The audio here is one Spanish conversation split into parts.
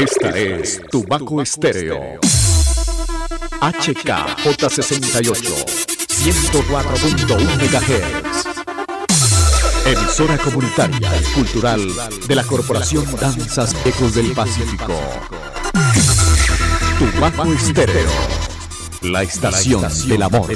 Esta es Tubaco Estéreo. HKJ68, 104.1 MHz. Emisora comunitaria y cultural de la Corporación Danzas Ecos del Pacífico. Tubaco Estéreo, la estación del amor.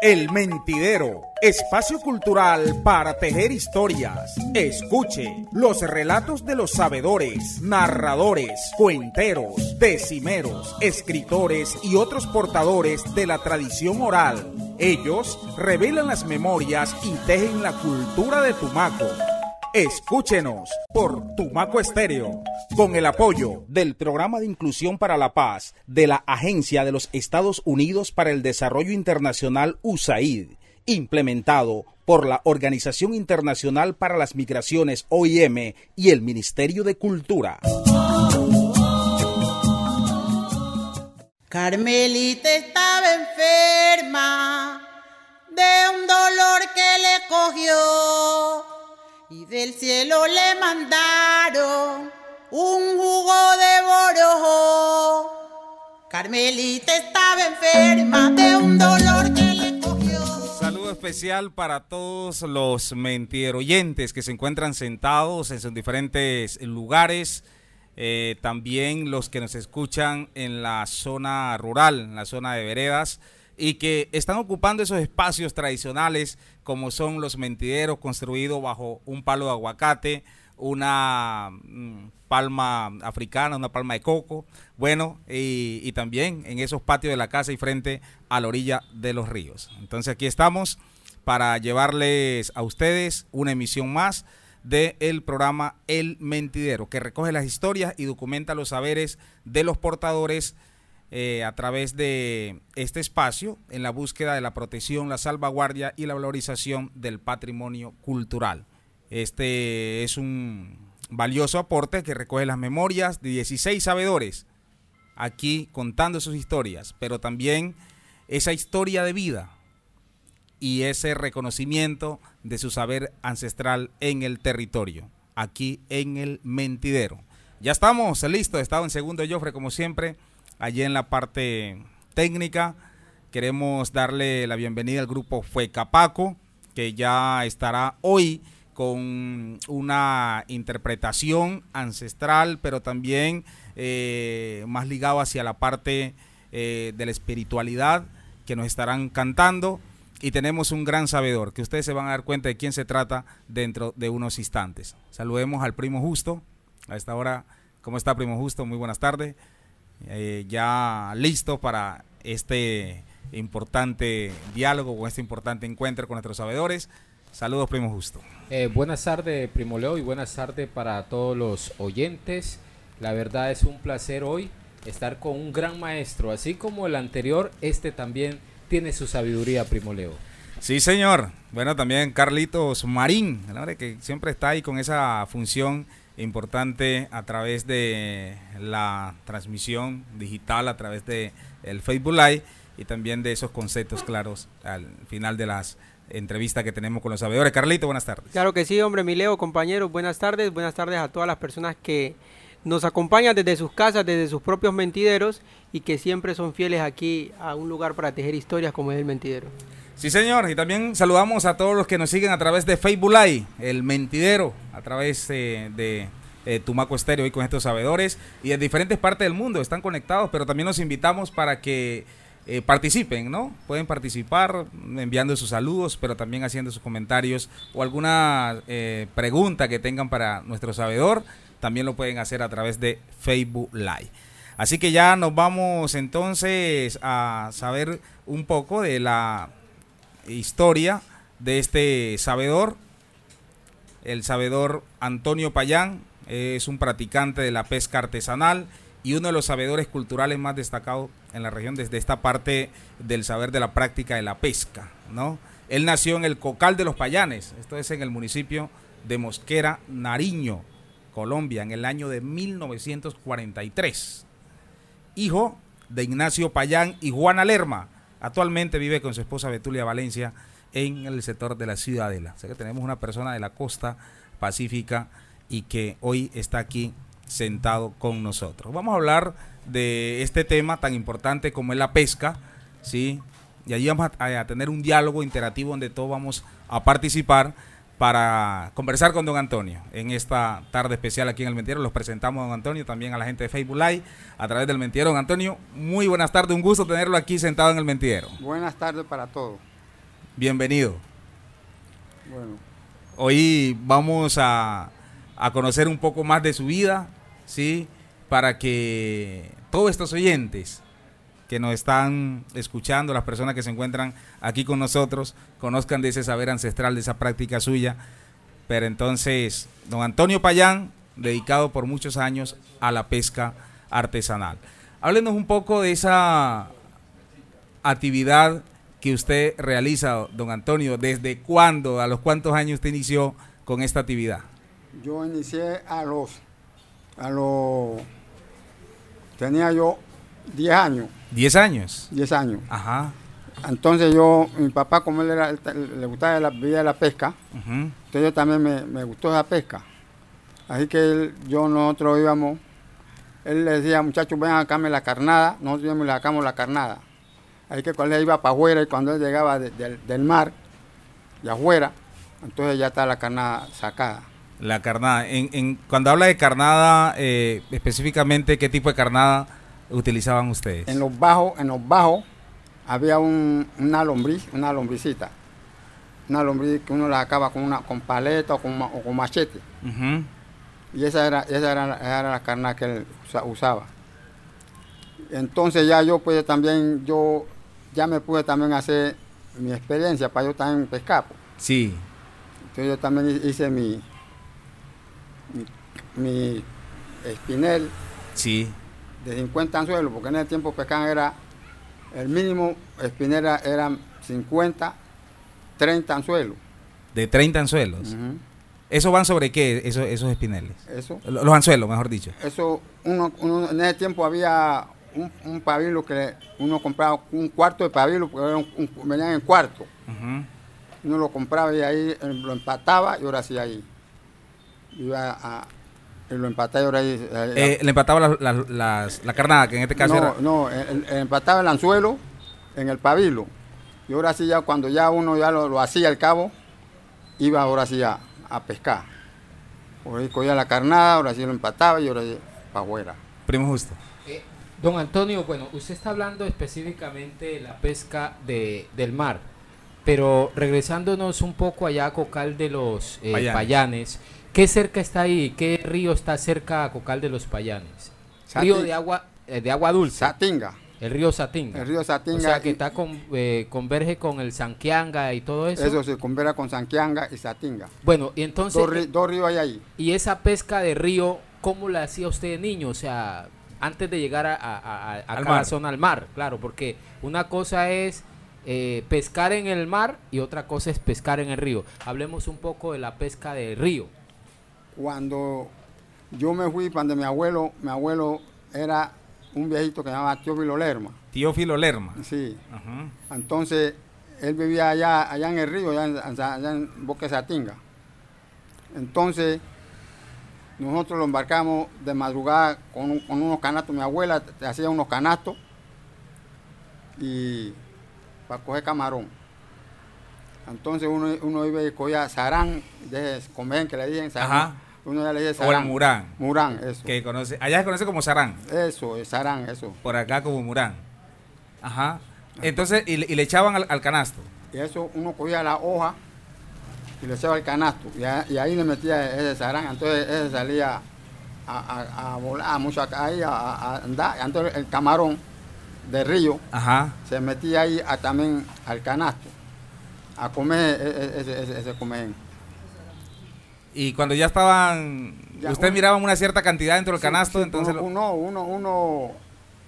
El Mentidero, espacio cultural para tejer historias. Escuche los relatos de los sabedores, narradores, cuenteros, decimeros, escritores y otros portadores de la tradición oral. Ellos revelan las memorias y tejen la cultura de Tumaco. Escúchenos por Tumaco Estéreo, con el apoyo del Programa de Inclusión para la Paz de la Agencia de los Estados Unidos para el Desarrollo Internacional USAID, implementado por la Organización Internacional para las Migraciones OIM y el Ministerio de Cultura. Carmelita estaba enferma de un dolor que le cogió y del cielo le mandaron un jugo de borojo. Carmelita estaba enferma de un dolor que especial para todos los mentiroyentes que se encuentran sentados en sus diferentes lugares. Eh, también los que nos escuchan en la zona rural, en la zona de veredas y que están ocupando esos espacios tradicionales como son los mentideros construidos bajo un palo de aguacate, una mm, palma africana, una palma de coco, bueno, y, también en esos patios de la casa y frente a la orilla de los ríos. Entonces aquí estamos para llevarles a ustedes una emisión más del programa El Mentidero, que recoge las historias y documenta los saberes de los portadores eh, a través de este espacio en la búsqueda de la protección, la salvaguardia y la valorización del patrimonio cultural. Este es un valioso aporte que recoge las memorias de 16 sabedores aquí contando sus historias, pero también esa historia de vida y ese reconocimiento de su saber ancestral en el territorio, aquí en el mentidero. Ya estamos listos, estado en segundo Jofre como siempre allí en la parte técnica. Queremos darle la bienvenida al grupo Fue Capaco, que ya estará hoy con una interpretación ancestral, pero también eh, más ligado hacia la parte eh, de la espiritualidad que nos estarán cantando. Y tenemos un gran sabedor, que ustedes se van a dar cuenta de quién se trata dentro de unos instantes. Saludemos al primo Justo. A esta hora, ¿cómo está primo Justo? Muy buenas tardes. Eh, ya listo para este importante diálogo, con este importante encuentro con nuestros sabedores. Saludos, Primo Justo. Eh, buenas tardes, Primo Leo, y buenas tardes para todos los oyentes. La verdad es un placer hoy estar con un gran maestro, así como el anterior, este también tiene su sabiduría, Primo Leo. Sí, señor. Bueno, también Carlitos Marín, que siempre está ahí con esa función importante a través de la transmisión digital, a través de el Facebook Live y también de esos conceptos claros al final de las entrevistas que tenemos con los sabedores. Carlito, buenas tardes. Claro que sí, hombre, mi Leo, compañeros, buenas tardes, buenas tardes a todas las personas que nos acompañan desde sus casas, desde sus propios mentideros y que siempre son fieles aquí a un lugar para tejer historias como es el mentidero. Sí, señor. Y también saludamos a todos los que nos siguen a través de Facebook Live, el mentidero, a través eh, de eh, Tumaco Estéreo y con estos sabedores. Y en diferentes partes del mundo están conectados, pero también los invitamos para que eh, participen, ¿no? Pueden participar enviando sus saludos, pero también haciendo sus comentarios o alguna pregunta que tengan para nuestro sabedor. También lo pueden hacer a través de Facebook Live. Así que ya nos vamos entonces a saber un poco de la historia de este sabedor. El sabedor Antonio Payán es un practicante de la pesca artesanal y uno de los sabedores culturales más destacados en la región desde esta parte del saber de la práctica de la pesca, ¿no? Él nació en el Cocal de los Payanes, esto es en el municipio de Mosquera, Nariño, Colombia, en el año de 1943. Hijo de Ignacio Payán y Juana Lerma, Actualmente vive con su esposa Betulia Valencia en el sector de la Ciudadela. O sea que tenemos una persona de la costa pacífica y que hoy está aquí sentado con nosotros. Vamos a hablar de este tema tan importante como es la pesca, ¿sí? Y allí vamos a, a tener un diálogo interactivo donde todos vamos a participar para conversar con don Antonio en esta tarde especial aquí en el Mentiero. Los presentamos a don Antonio, también a la gente de Facebook Live a través del Mentiero. Don Antonio, muy buenas tardes, un gusto tenerlo aquí sentado en el Mentiero. Buenas tardes para todos. Bienvenido. Bueno, Hoy vamos a, a conocer un poco más de su vida, ¿sí? Para que todos estos oyentes que nos están escuchando, las personas que se encuentran aquí con nosotros, conozcan de ese saber ancestral, de esa práctica suya. Pero entonces, don Antonio Payán, dedicado por muchos años a la pesca artesanal. Háblenos un poco de esa actividad que usted realiza, don Antonio. ¿Desde cuándo, a los cuántos años usted inició con esta actividad? Yo inicié a los, a los, tenía yo 10 años, ¿10 años? 10 años. Ajá. Entonces yo, mi papá como él era, le gustaba la vida de la pesca, entonces yo también me, me gustó esa pesca. Así que él- yo, nosotros íbamos, él le decía, muchachos, vengan acá me la carnada, nosotros íbamos y le sacamos la carnada. Así que cuando él iba para afuera y cuando él llegaba de- del- del mar, de afuera, entonces ya está la carnada sacada. La carnada. En, en- cuando habla de carnada, eh, específicamente, ¿qué tipo de carnada utilizaban ustedes? En los bajos, en los bajos había un- una lombriz, una lombricita. Una lombriz que uno la acaba con una con paleta o con, ma- o con machete. Y esa era, esa era, esa era la carnada que él usa- usaba. Entonces ya yo pues también, yo ya me pude también hacer mi experiencia para yo también pescar. pues. Sí. Entonces yo también hi- hice mi, mi, mi espinel Sí. de 50 anzuelos, porque en ese tiempo pescaban era, el mínimo espinera eran 50, 30 anzuelos. De 30 anzuelos. Ujú. ¿Eso van sobre qué, esos, esos espineles? Eso, Lo- Los anzuelos, mejor dicho. eso uno, uno- en ese tiempo había un, un pabilo que uno compraba un cuarto de pabilo, porque era un- un- venían en cuarto. Uno lo compraba y ahí eh, lo empataba y ahora sí ahí. Iba a, y lo empataba y ahora ahí. Eh, le empataba las- las- las- la carnada, que en este caso no, era... no, el- el- empataba el anzuelo en el pabilo. Y ahora sí ya cuando ya uno ya lo, lo hacía al cabo, iba ahora sí a, a pescar. Por ahí cogía la carnada, ahora sí lo empataba y ahora sí para afuera. Primo justo. Eh, don Antonio, bueno, usted está hablando específicamente de la pesca de, del mar, pero regresándonos un poco allá a Cocal de los eh, Payanes. Payanes. ¿Qué cerca está ahí? ¿Qué río está cerca a Cocal de los Payanes? Sati- Río de agua, eh, de agua dulce, Satinga, el río Satinga. el río Satinga. o sea, que y- está con, eh, converge con el Sanquianga y todo eso. eso se conversa con Sanquianga y Satinga. Bueno, y entonces, Dos, ri- dos ríos hay ahí. y esa pesca de río, ¿cómo la hacía usted de niño? O sea, antes de llegar a, a, a- a Al cada mar. zona al mar, claro, porque una cosa es eh, pescar en el mar y otra cosa es pescar en el río. Hablemos un poco de la pesca de río. Cuando yo me fui para donde mi abuelo, mi abuelo era un viejito que se llamaba Teófilo Lerma. Teófilo Lerma. Sí. Ajá. Entonces, él vivía allá, allá en el río, allá en, allá en Boque Satinga. Entonces, nosotros lo embarcamos de madrugada con, un- con unos canastos. Mi abuela te hacía unos canastos y para coger camarón. Entonces uno, uno iba y cogía sarán, de comer que le dicen sarán. Ajá. Uno ya le dice O el sarán. Murán. Murán, eso. Que conoce, allá se conoce como Sarán. Eso, el sarán, eso. Por acá como Murán. Ajá. Entonces, y, le- y le echaban al, al canasto. Y eso uno cogía la hoja y le echaba el canasto. Y, a- y ahí le metía ese sarán. Entonces ese salía a, a- a volar mucho acá, ahí a, andar. Entonces el camarón de río Ajá. se metía ahí a- también al canasto. A comer e- e- ese, ese, ese comer. Y cuando ya estaban, Ya, usted uno- miraba una cierta cantidad dentro del Sí, canasto, sí, entonces... uno, uno, uno, uno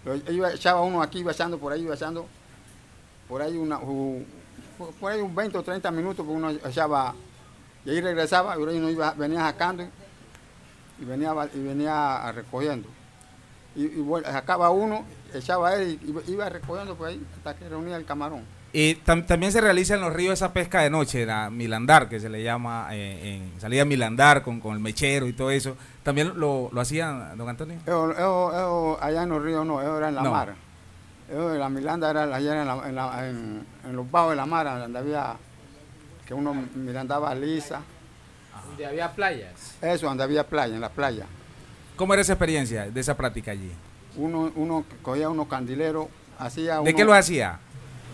lo iba, echaba uno aquí, iba echando por ahí, iba echando por ahí una, por ahí un 20 o 30 minutos, porque uno echaba y ahí regresaba y uno iba, venía sacando y venía, y venía recogiendo. Y, y sacaba uno, echaba él y iba recogiendo por ahí hasta que reunía el camarón. Y tam- también se realiza en los ríos esa pesca de noche, la milandar, que se le llama, eh, en salida milandar con, con el mechero y todo eso. ¿También lo, lo hacían, don Antonio? Eso, eso- eso allá en los ríos no, eso era en la No. mar. Eso de la Miranda era allá en, la- en la- en- en los bajos de la mar, donde había que uno mirandaba lisa. Donde había playas. Eso, donde había playa, en la playa. ¿Cómo era esa experiencia de esa práctica allí? Uno, uno cogía unos candileros, hacía ¿De uno- qué lo hacía?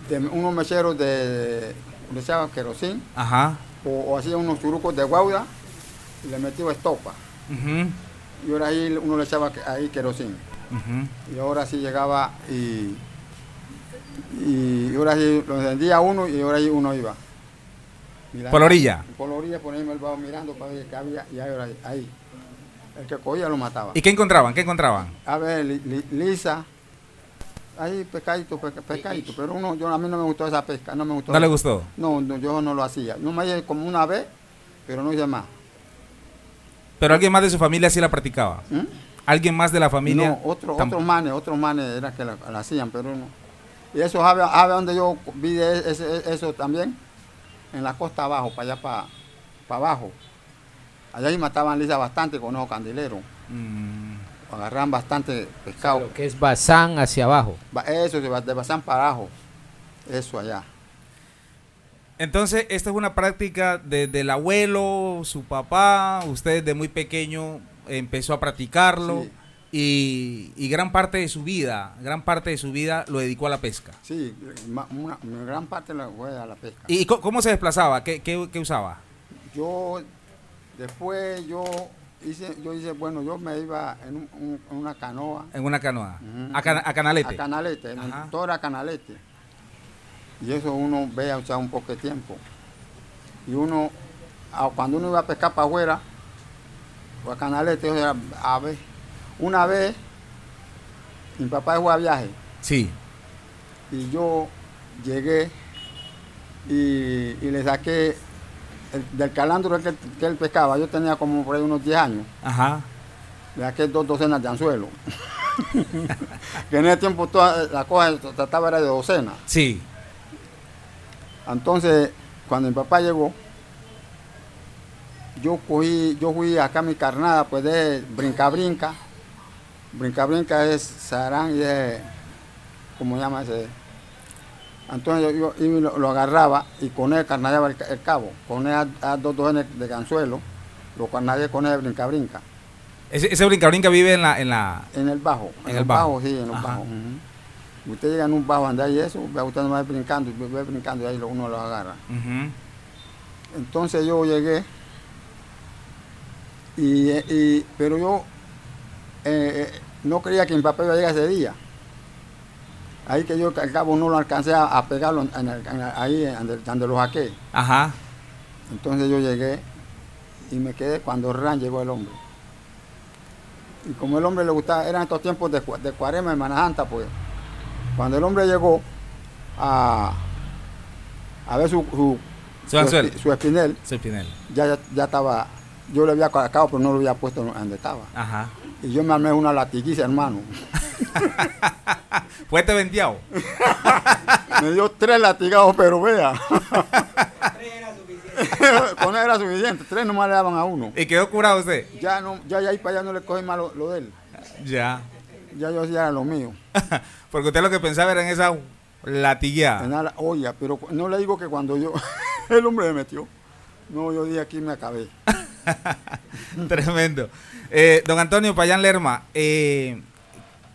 De unos mecheros de, le echaba querosín Ajá. o, o hacía unos churucos de guauda y le metía estopa. Y ahora ahí uno le echaba ahí querosín. Y ahora sí llegaba y, y ahora sí lo encendía uno y ahora sí uno iba. Mirando. Por la orilla. Por la orilla el bajo mirando para ver qué había y ahora ahí. El que cogía lo mataba. ¿Y qué encontraban? ¿Qué encontraban? A ver, li- li- lisa. Ahí pescadito, pesca- pescadito, pero uno, yo, a mí no me gustó esa pesca, no me gustó. ¿No le gustó? No, no, yo no lo hacía. No me hice como una vez, pero no hice más. Pero alguien más de su familia sí la practicaba. ¿Mm? ¿Alguien más de la familia? No, otro, otros manes, otros manes era que la, la hacían, pero no. Y eso, ¿sabe, sabe dónde yo vi de ese- eso también? En la costa abajo, para allá, para, para abajo. Allá ahí mataban lisa bastante con esos candileros. Mm, Agarraban bastante pescado. Lo que es Bazán hacia abajo. Ba- Eso, de, Bazán para abajo. Eso allá. Entonces, esta es una práctica desde el abuelo, su papá, usted desde muy pequeño empezó a practicarlo y, y gran parte de su vida, gran parte de su vida lo dedicó a la pesca. Sí, ma- una, una gran parte la fue a la pesca. ¿Y cómo se desplazaba? ¿Qué, qué- qué usaba? Yo, después yo hice, yo hice, bueno, yo me iba en, un- un- en una canoa. En una canoa. A, cana- a canalete. A Canalete, en era Canalete. Y eso uno ve a usar un poco de tiempo. Y uno, cuando uno iba a pescar para afuera, o a Canalete, eso era a ver. Una vez, mi papá fue a viaje Sí. y yo llegué y, y le saqué el- del calandro que, que él pescaba. Yo tenía como por ahí unos 10 años. Ajá. Le saqué dos docenas de anzuelos. que en ese tiempo toda la cosa trataba era de docenas. Sí. Entonces, cuando mi papá llegó, yo cogí, yo fui acá a mi carnada, pues de brinca brinca. Brinca brinca es sarán y es, ¿cómo se llama ese? Entonces yo, yo iba y lo, lo agarraba y con él carnadeaba el, el cabo. Con él a, a dos docenas de ganzuelo, lo carnadeé con él brinca brinca. Ese, ese brinca brinca vive en la, en la... En el bajo. En el bajo. sí, en Ajá. bajos. ujú. Usted llega en un bajo, anda y eso, usted nomás brincando, y ve brincando y ahí uno lo agarra. Entonces yo llegué, y, y- pero yo eh, eh, no creía que mi papá iba a llegar ese día. Ahí que yo al cabo no lo alcancé a, a pegarlo en el- en el- ahí donde, lo saqué. Ajá. Entonces yo llegué y me quedé cuando Ran llegó el hombre. Y como el hombre le gustaba, eran estos tiempos de, de cuarema en Manajanta, pues. Cuando el hombre llegó a, a ver su, su, Su espi- su espinel, ya, ya, ya estaba, yo le había colocado, pero no lo había puesto donde estaba. Ajá. Y yo me armé una latiguiza, hermano. Fuerte venteado. me dio tres latigados, pero vea. Con él era suficiente, tres nomás le daban a uno. ¿Y quedó curado usted? Ya no, ya, ya ahí para allá no le cogí más lo, lo de él. Ya. Ya yo hacía lo mío. Porque usted lo que pensaba era en esa latigueada. En la olla, pero no le digo que cuando yo, el hombre me metió. No, yo dije aquí me acabé. Tremendo. Eh, don Antonio Payán Lerma, eh,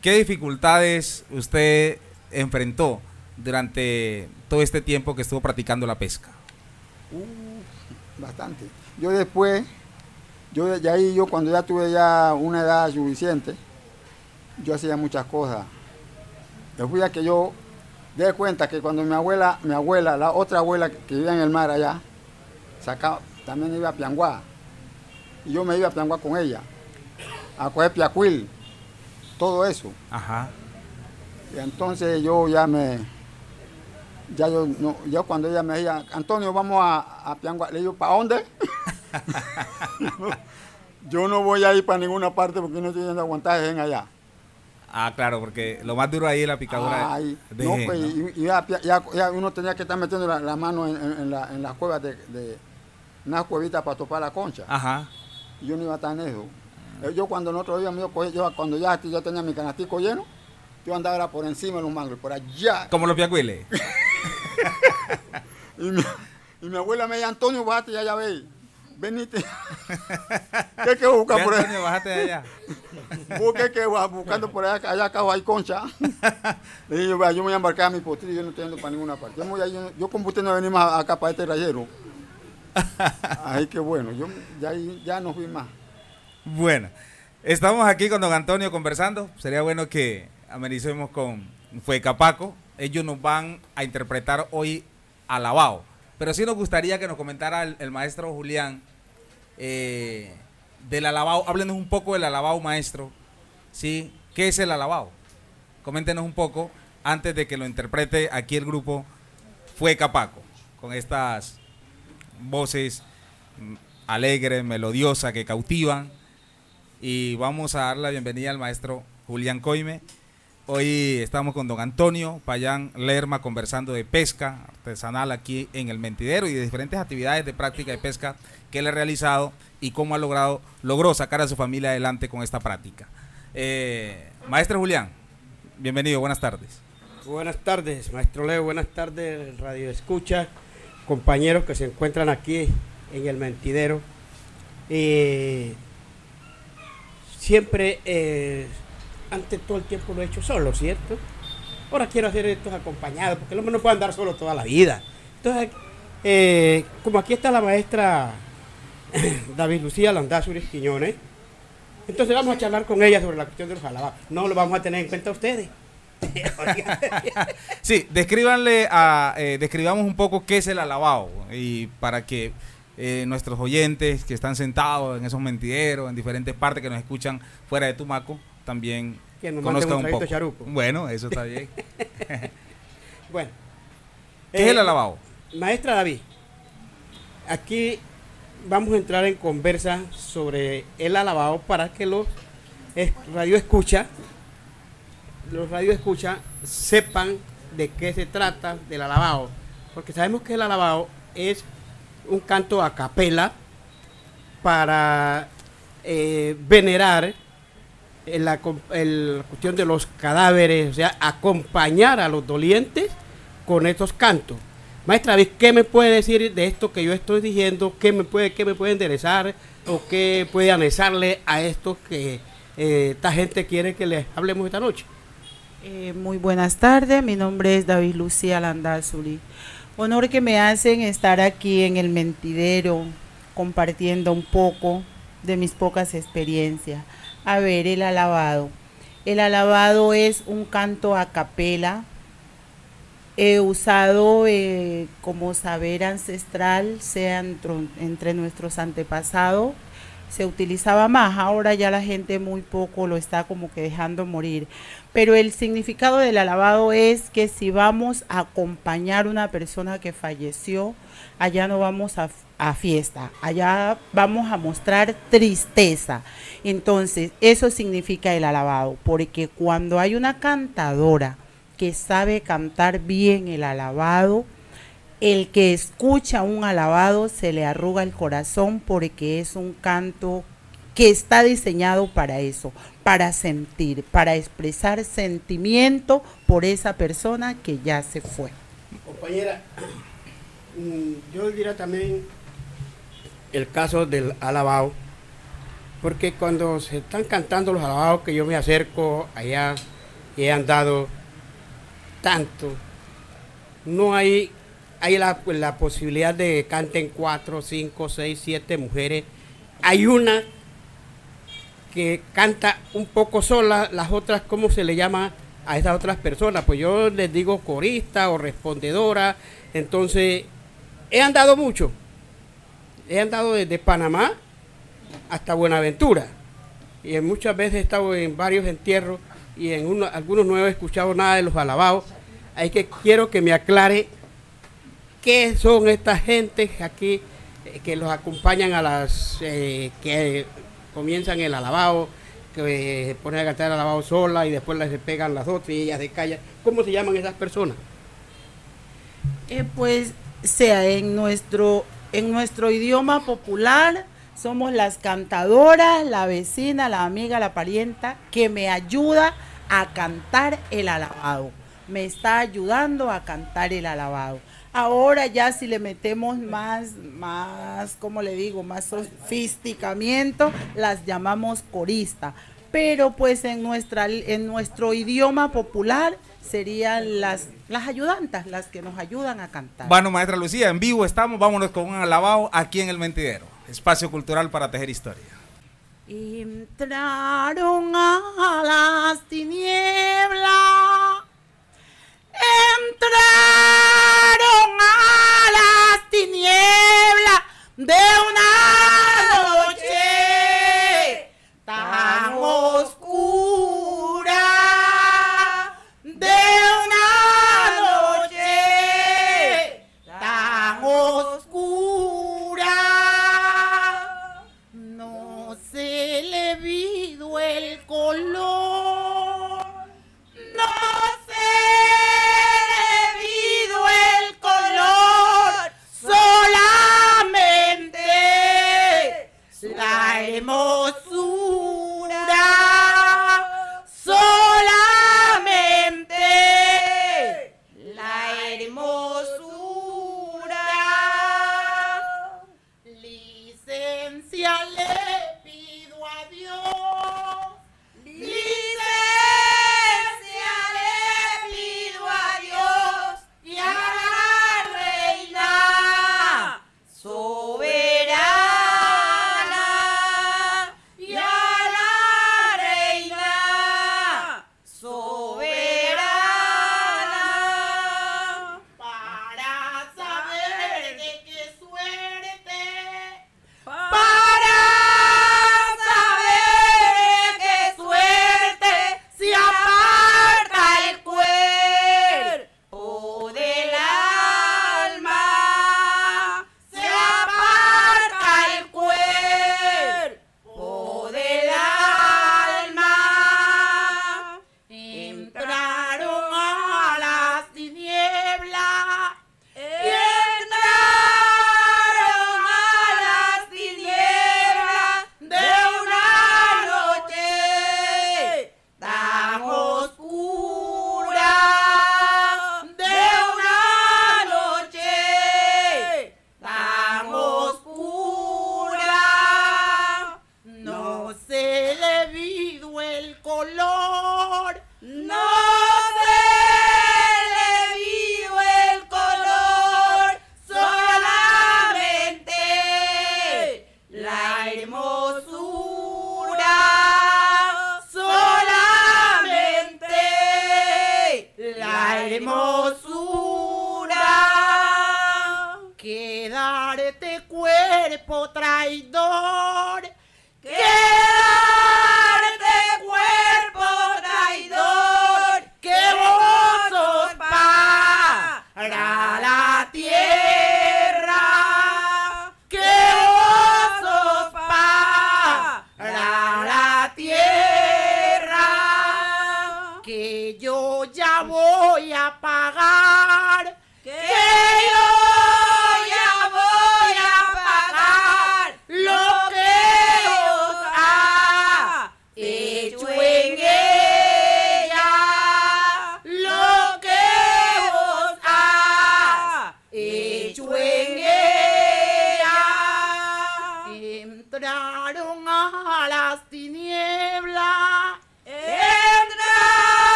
¿qué dificultades usted enfrentó durante todo este tiempo que estuvo practicando la pesca? Bastante. Yo después, yo de ahí, yo cuando ya tuve ya una edad suficiente, yo hacía muchas cosas. Yo fui a que yo de cuenta que cuando mi abuela, mi abuela, la otra abuela que vivía en el mar allá, sacaba, también iba a Pianguá. Y yo me iba a Pianguá con ella, a coger piacuil, todo eso. Ajá. Y entonces yo ya me, ya yo, no, yo cuando ella me decía, Antonio, vamos a, a Piangua, le digo, ¿para dónde? yo no voy a ir para ninguna parte porque no estoy yendo a aguantar en allá. Ah, claro, porque lo más duro ahí es la picadura Ay, de no, gen, pues, ¿no? y- y ya, ya- ya uno tenía que estar metiendo la, la mano en, en- en la- en las cuevas de, de unas cuevitas para topar la concha. Ajá. Yo no iba en eso. Eh, Yo cuando nosotros íbamos, yo, yo cuando ya yo tenía mi canastico lleno, yo andaba era por encima de los mangos, por allá. Como los piacuiles. Y mi, y mi abuela me decía, Antonio, bájate ya, ya ve. Venite. ¿Qué es que busca por ahí? Antonio, bájate de allá. Busque que va buscando por allá, allá acá hay concha. Le dije, yo, yo me voy a embarcar a mi potrillo, yo no estoy yendo para ninguna parte. Yo, yo, yo con usted no venimos acá para este rayero. Ay, qué bueno, yo ya, ya no fui más. Bueno, estamos aquí con don Antonio conversando. Sería bueno que amenicemos con Fuecapaco. Ellos nos van a interpretar hoy alabao. Pero sí nos gustaría que nos comentara el, maestro Julián eh, del alabao. Háblenos un poco del alabao, maestro. ¿Sí? ¿Qué es el alabao? Coméntenos un poco antes de que lo interprete aquí el grupo Fuecapaco. Con estas voces alegres, melodiosas, que cautivan. Y vamos a dar la bienvenida al maestro Julián Coime. Hoy estamos con don Antonio Payán Lerma conversando de pesca artesanal aquí en el Mentidero y de diferentes actividades de práctica de pesca que él ha realizado y cómo ha logrado, logró sacar a su familia adelante con esta práctica. Eh, maestro Julián, bienvenido, buenas tardes. Buenas tardes, maestro Leo. Buenas tardes, Radio Escucha, compañeros que se encuentran aquí en el mentidero. Eh, siempre, eh, antes todo el tiempo lo he hecho solo, ¿cierto? Ahora quiero hacer esto acompañado, porque el hombre no puede andar solo toda la vida. Entonces, eh, como aquí está la maestra David Lucía Landazuri Quiñones, entonces vamos a charlar con ella sobre la cuestión de los alabados. No lo vamos a tener en cuenta ustedes. Sí, descríbanle a, eh, describamos un poco qué es el alabao y para que eh, nuestros oyentes que están sentados en esos mentideros, en diferentes partes que nos escuchan fuera de Tumaco, también conozcan un poco. charuco. Bueno, eso está bien. Bueno. ¿Qué es Eh, el alabao? Maestra David, aquí vamos a entrar en conversa sobre el alabao para que los radio escucha, los radio escucha sepan de qué se trata del alabao, porque sabemos que el alabao es un canto a capela para eh, venerar en la, cuestión de los cadáveres, o sea, acompañar a los dolientes con estos cantos. Maestra ¿qué me puede decir de esto que yo estoy diciendo? ¿Qué me puede, qué me puede enderezar o qué puede anexarle a esto que eh, esta gente quiere que les hablemos esta noche? Eh, muy buenas tardes, mi nombre es David Lucía Landazuri. Honor que me hacen estar aquí en el mentidero compartiendo un poco de mis pocas experiencias. A ver, el alabado. El alabado es un canto a capela eh, usado eh, como saber ancestral, sea entre nuestros antepasados se utilizaba más, ahora ya la gente muy poco lo está como que dejando morir. Pero el significado del alabado es que si vamos a acompañar una persona que falleció, allá no vamos a, a fiesta, allá vamos a mostrar tristeza. Entonces, eso significa el alabado, porque cuando hay una cantadora que sabe cantar bien el alabado, el que escucha un alabado se le arruga el corazón porque es un canto que está diseñado para eso, para sentir, para expresar sentimiento por esa persona que ya se fue. Compañera, mm, yo diría también el caso del alabao, porque cuando se están cantando los alabados que yo me acerco allá y he andado tanto, no hay, hay la, la posibilidad de que canten cuatro, cinco, seis, siete mujeres. Hay una que canta un poco sola, las otras, ¿cómo se le llama a esas otras personas? Pues yo les digo corista o respondedora. Entonces, he andado mucho. He andado desde Panamá hasta Buenaventura. Y muchas veces he estado en varios entierros y en uno- algunos no he escuchado nada de los alabados. Hay que quiero que me aclare qué son estas gentes aquí eh, que los acompañan a las eh, que comienzan el alabado, que se pone a cantar el alabado sola y después le se pegan las otras y ellas se callan. ¿Cómo se llaman esas personas? Eh, pues sea en nuestro, en nuestro idioma popular, somos las cantadoras, la vecina, la amiga, la parienta, que me ayuda a cantar el alabado. Me está ayudando a cantar el alabado. Ahora ya si le metemos más, más, ¿cómo le digo? Más sofisticamiento, las llamamos corista. Pero pues en, nuestra, en nuestro idioma popular serían las, las ayudantas, las que nos ayudan a cantar. Bueno, maestra Lucía, en vivo estamos, vámonos con un alabado aquí en el Mentidero, espacio cultural para tejer historia. Entraron a las tinieblas, entraron a las tinieblas de una noche tan oscura, de una noche tan oscura. No se le vido el color.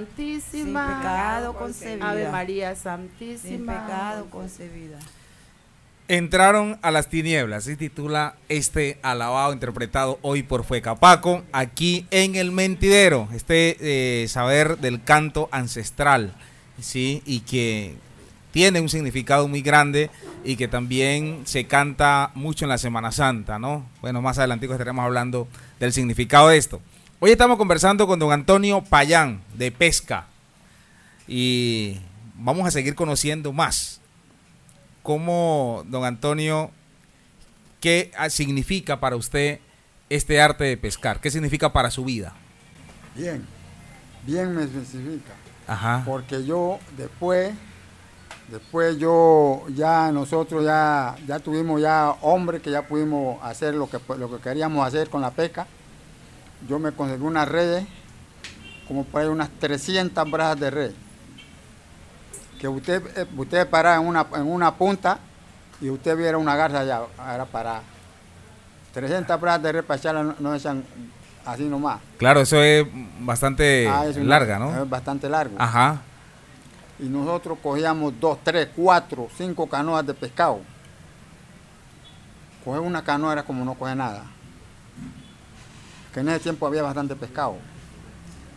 Santísima. Sin pecado concebida. Ave María Sin Santísima. pecado concebida. Entraron a las tinieblas, se titula este alabado interpretado hoy por Fuecapaco, aquí en el mentidero, este eh, saber del canto ancestral, ¿sí? Y que tiene un significado muy grande y que también se canta mucho en la Semana Santa, ¿no? Bueno, más adelante estaremos hablando del significado de esto. Hoy estamos conversando con don Antonio Payán de Pesca y vamos a seguir conociendo más cómo, don Antonio, qué significa para usted este arte de pescar, qué significa para su vida. Bien, bien me especifica. Ajá. Porque yo después, después yo ya nosotros ya, ya tuvimos ya hombres que ya pudimos hacer lo que, lo que queríamos hacer con la pesca. Yo me conseguí unas redes, como por ahí unas 300 brazas de red. Que usted, eh, usted para en una, en una punta y usted viera una garza allá, era para 300 brazas de red para echarla, no, no echan así nomás. Claro, eso es bastante Ah, es una- larga, ¿no? Es bastante largo. Ajá. y nosotros cogíamos dos, tres, cuatro, cinco canoas de pescado. Coger una canoa era como no coger nada. Que en ese tiempo había bastante pescado.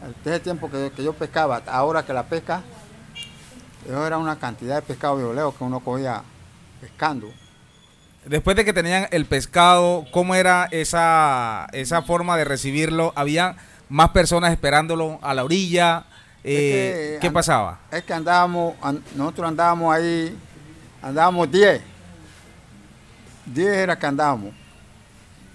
En ese tiempo que, que yo pescaba, ahora que la pesca, eso era una cantidad de pescado violeo que uno cogía pescando. Después de que tenían el pescado, ¿cómo era esa, esa forma de recibirlo? ¿Había más personas esperándolo a la orilla? Eh, que ¿Qué pasaba? Es que andábamos, an- nosotros andábamos ahí, andábamos 10. 10 era que andábamos.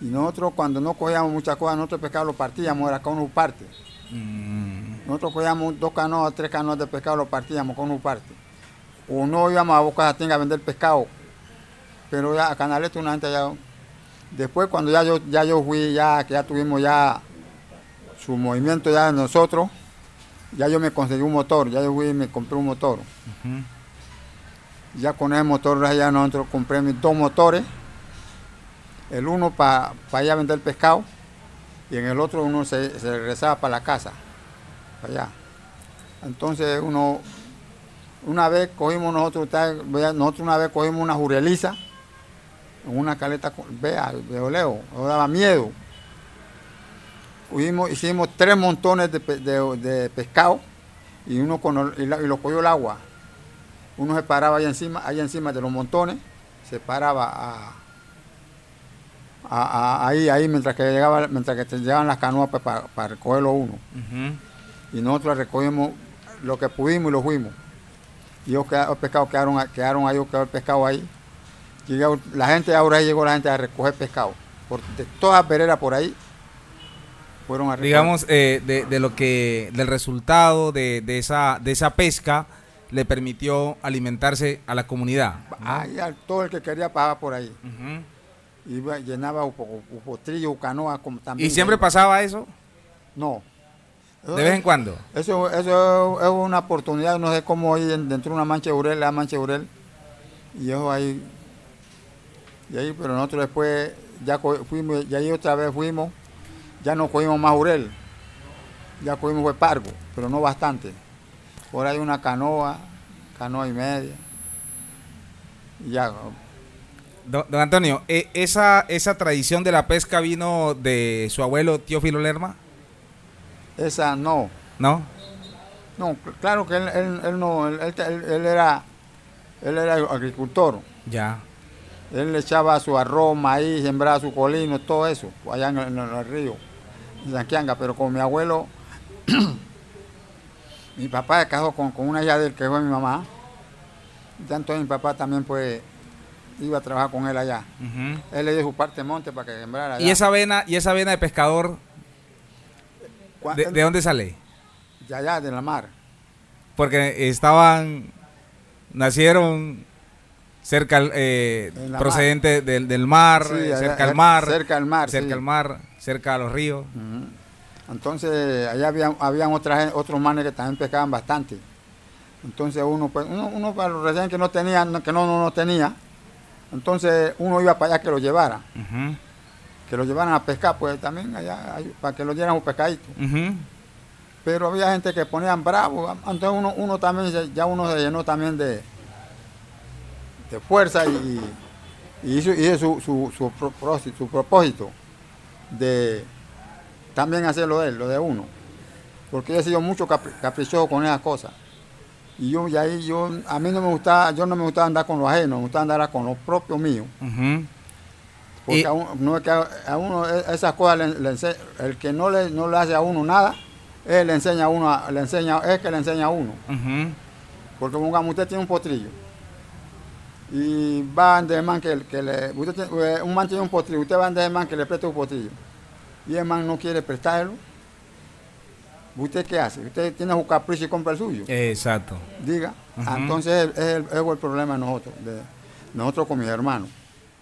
Y nosotros cuando no cogíamos muchas cosas, nosotros pescado lo partíamos, era con una parte. Mm, Nosotros cogíamos dos canoas, tres canoas de pescado, lo partíamos con una parte. O no íbamos a Boca Jatín a vender pescado. Pero ya a Canaleto una gente ya. Después cuando ya yo, ya yo fui, ya que ya tuvimos ya su movimiento ya de nosotros, ya yo me conseguí un motor, ya yo fui y me compré un motor. Ya con ese motor ya nosotros compré mis dos motores. El uno para ir a vender pescado y en el otro uno se, regresaba para la casa, allá. Entonces uno, una vez cogimos nosotros, nosotros una vez cogimos una jureliza en una caleta, vea, veo leo, nos daba miedo. Cogimos- hicimos tres montones de, de- de pescado y uno con y, la- lo cogió el agua uno se paraba ahí encima, ahí encima de los montones, se paraba a, a- a- ahí, ahí mientras que llegaba, mientras que te llegaban las canoas pues, para, para recogerlo uno. Ujú. Y nosotros recogimos lo que pudimos y lo fuimos. Y los pescados quedaron, quedaron ahí, quedó el pescado ahí. Llegó- la gente ahora ahí llegó la gente a recoger pescado. Por, de todas las veredas por ahí fueron a recoger. digamos, eh, de, de lo que, del resultado de, de esa, de esa pesca le permitió alimentarse a la comunidad. ¿no? Ahí, a todo el que quería pasaba por ahí. Iba, llenaba un poco- un potrillo, canoa, como también. ¿Y siempre pasaba eso? No. ¿De vez en cuando? Eso, eso es una oportunidad, no sé cómo ahí en- dentro de una mancha de urel, la mancha de urel. Y eso ahí. Y ahí, pero nosotros después ya fuimos, y ahí otra vez fuimos, ya no cogimos más urel. Ya cogimos fue pargo, pero no bastante. Por ahí una canoa, canoa y media. Y ya, Don, don Antonio, eh, esa, ¿esa tradición de la pesca vino de su abuelo Teófilo Lerma? esa no. ¿No? No, cl- claro que él, él- él no, él, él- era, él era agricultor. Ya. Él le echaba su arroz, maíz, sembraba su colino, todo eso, allá en el, en el río, en Sanquianga. Pero con mi abuelo, mi papá se casó con, con una hija de él que fue mi mamá. Ya entonces mi papá también pues iba a trabajar con él allá. Él le dio su parte de monte para que sembrara allá. ¿Y esa vena, y esa vena de pescador, de, de dónde sale? De allá, de la mar. Porque estaban, nacieron cerca, eh, procedente del, del mar, Sí, eh, allá- cerca al mar, Cerca al mar, cerca sí. al mar, cerca a los ríos. Entonces, allá había, habían otras, otros manes que también pescaban bastante. Entonces, uno, pues, uno, uno para los recién que no tenía, que no, no, no tenía, entonces uno iba para allá que lo llevara, que lo llevaran a pescar, pues también allá, para que lo dieran un pescadito. Pero había gente que ponían bravo, entonces uno, uno también, ya uno se llenó también de, de fuerza y, y hizo, hizo su, su, su, propósito, su propósito de también hacer lo de él, lo de uno. Porque yo he sido mucho capri- caprichoso con esas cosas. Y yo, y ahí yo, a mí no me gustaba, yo no me gustaba andar con los ajenos, me gustaba andar con lo propio mío. Ujú. Porque Y- a uno, no es que a, a uno e- esas cosas le, le ense- el que no le, no le hace a uno nada, él le enseña a uno, le enseña, es que le enseña a uno. Porque pongamos, usted tiene un potrillo y va de man que, que le, usted tiene- eh, un man tiene un potrillo, usted va de man que le preste un potrillo y el man no quiere prestarlo. ¿Usted qué hace? Usted tiene su capricho y compra el suyo. Exacto. Diga. Ujú. Entonces es el, es el problema de nosotros, de nosotros con mis hermanos.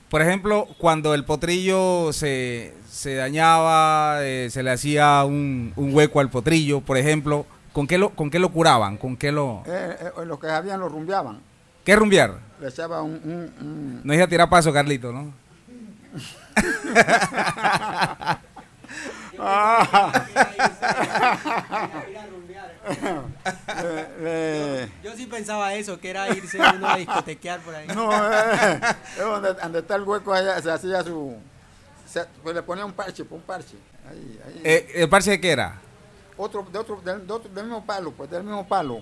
Por ejemplo, cuando el potrillo se, se dañaba, eh, se le hacía un, un hueco al potrillo, por ejemplo, ¿con qué lo, con qué lo curaban? ¿Con qué lo...? Eh, eh, los que sabían lo rumbeaban. ¿Qué rumbear? Le echaba un, un- un- No iba a tirar paso, Carlito, ¿no? le- Yo sí pensaba eso, que era irse uno a discotequear por ahí. no, eh, es donde, donde está el hueco allá, se hacía su... se- pues le ponía un parche, pues, un parche. Ahí, ahí. Eh, ¿El parche de qué era? otro, de otro, del, de otro- del mismo palo, pues del mismo palo.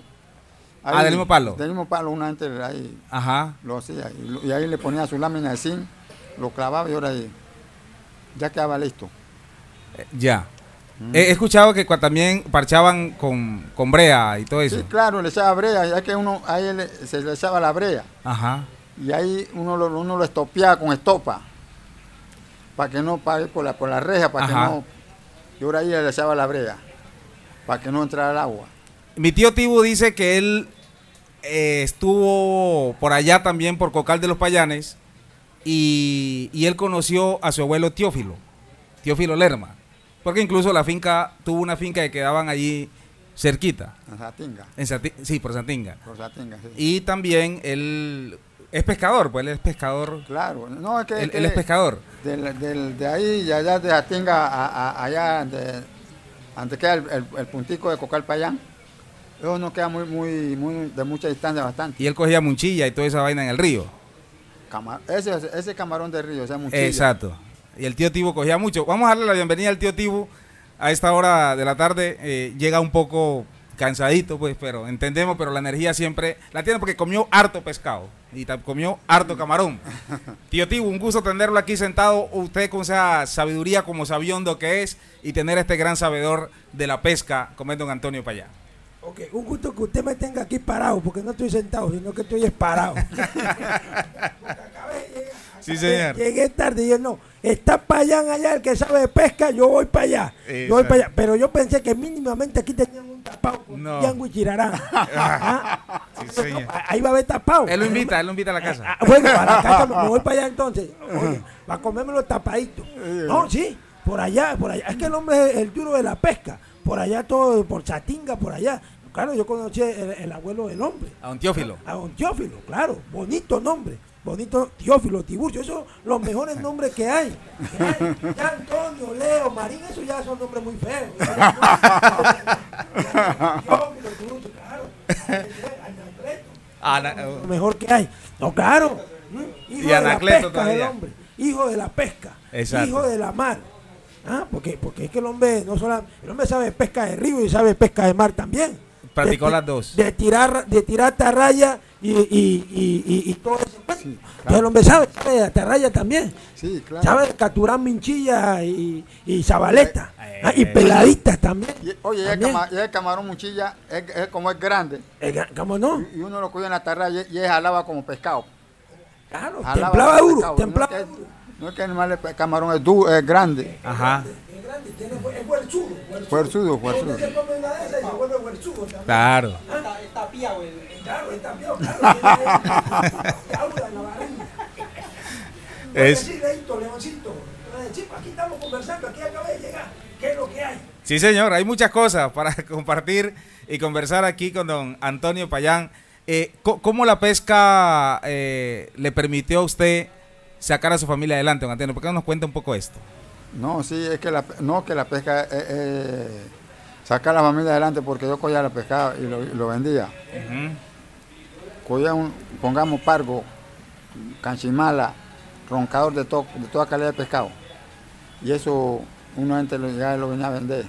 Ah, del mismo palo. Del mismo palo, una gente ahí Ajá. lo hacía. Y, y ahí le ponía su lámina de zinc, lo clavaba y ahora ahí ya quedaba listo. Ya. He he escuchado que también parchaban con, con brea y todo eso. Sí, claro, le echaba brea, ya que uno, ahí le- se le echaba la brea. Ajá. y ahí uno lo, uno lo estopeaba con estopa para que no pague por la, por la reja, para que no. Y ahora ahí le echaba la brea para que no entrara el agua. Mi tío Tibu dice que él eh, estuvo por allá también, por Cocal de los Payanes, y, y él conoció a su abuelo Teófilo, Teófilo Lerma, porque incluso la finca, tuvo una finca que quedaban allí cerquita, En Satinga, en Sati- sí, por Santinga. por Satinga, sí. Y también él es pescador, pues él es pescador, Claro, no es que, él, que él es pescador. del- del- de ahí y allá de Satinga a, a- allá de, antes queda el, el- el puntico de Cocal Payán, eso no queda muy, muy, muy de mucha distancia bastante. Y él cogía munchilla y toda esa vaina en el río. Camar- ese, ese camarón de río, esa mochila. Exacto. Y el tío Tibu cogía mucho. Vamos a darle la bienvenida al tío Tibu a esta hora de la tarde. eh, llega un poco cansadito, pues, pero entendemos, pero la energía siempre la tiene porque comió harto pescado y comió harto camarón. tío Tibu, un gusto tenerlo aquí sentado, usted con esa sabiduría como sabiondo que es y tener este gran sabedor de la pesca como es don Antonio Payá. Ok, un gusto que usted me tenga aquí parado, porque no estoy sentado, sino que estoy es parado. Sí, señor. Llegué tarde y yo no, está Payán allá el que sabe de pesca, yo voy para allá. Yo voy para allá. Pero yo pensé que mínimamente aquí tenían un tapado con No. Yango y Chirarán. Ah, Sí, señor. Ahí va a haber tapado. Él lo invita, él lo invita a la casa. Ah, bueno, a la casa me voy para allá entonces. Oye, para comerme los tapaditos. No, sí, por allá, por allá. Es que el hombre es el duro de la pesca. Por allá todo, por Chatinga, por allá. Claro, yo conocí el, el abuelo del hombre. A don Teófilo. A don Teófilo, claro. Bonito nombre. Bonito Teófilo, Tiburcio. Esos son los mejores nombres que hay. que hay. Ya Antonio, Leo, Marín, esos ya son nombres muy feos. Teófilo, Tiburcio, claro. Anacleto lo mejor que hay. No, claro. Hijo Y de la Anacleto pesca es el todavía. hombre. Hijo de la pesca. Exacto. Hijo de la mar. Ah, porque, porque es que el hombre no solo el hombre sabe pesca de río y sabe pesca de mar también. Practicó De las dos. De tirar, de tirar atarraya y, y, y, y, todo eso. Entonces el hombre sabe, sabe de atarraya también. Sí, claro. Sabe capturar minchilla y, y zabaleta. Eh, Ah, y peladitas también. Y- oye, y el, También. cama- el camarón muchilla, es, es como es grande, Eh, ¿Cómo no? y uno lo cuida en la tarra y, y es jalaba como pescado. Claro, Jalaba templaba duro, pescado. templaba no es duro. que, no es que animal, el camarón es, du- es grande, Ajá. Es grande, tiene, es huerzudo. huerzudo. de. Claro. Está, está piado el- el- Claro, está bien, claro. tiene aura en la barriga. Es- Sí, Leito, Leoncito. Chico, aquí estamos conversando, aquí acabé de llegar. ¿Qué es lo que hay? Sí, señor, hay muchas cosas para compartir y conversar aquí con don Antonio Payán. Eh, ¿Cómo la pesca eh, le permitió a usted sacar a su familia adelante, don Antonio? ¿Por qué no nos cuenta un poco esto? No, sí, es que la, no, que la pesca, eh, eh, sacar la familia adelante porque yo cogía el pescado y lo, y lo vendía. Cogía un, pongamos pargo, canchimala, roncador de, to- de toda calidad de pescado. Y eso uno antes lo, ya lo venía a vender.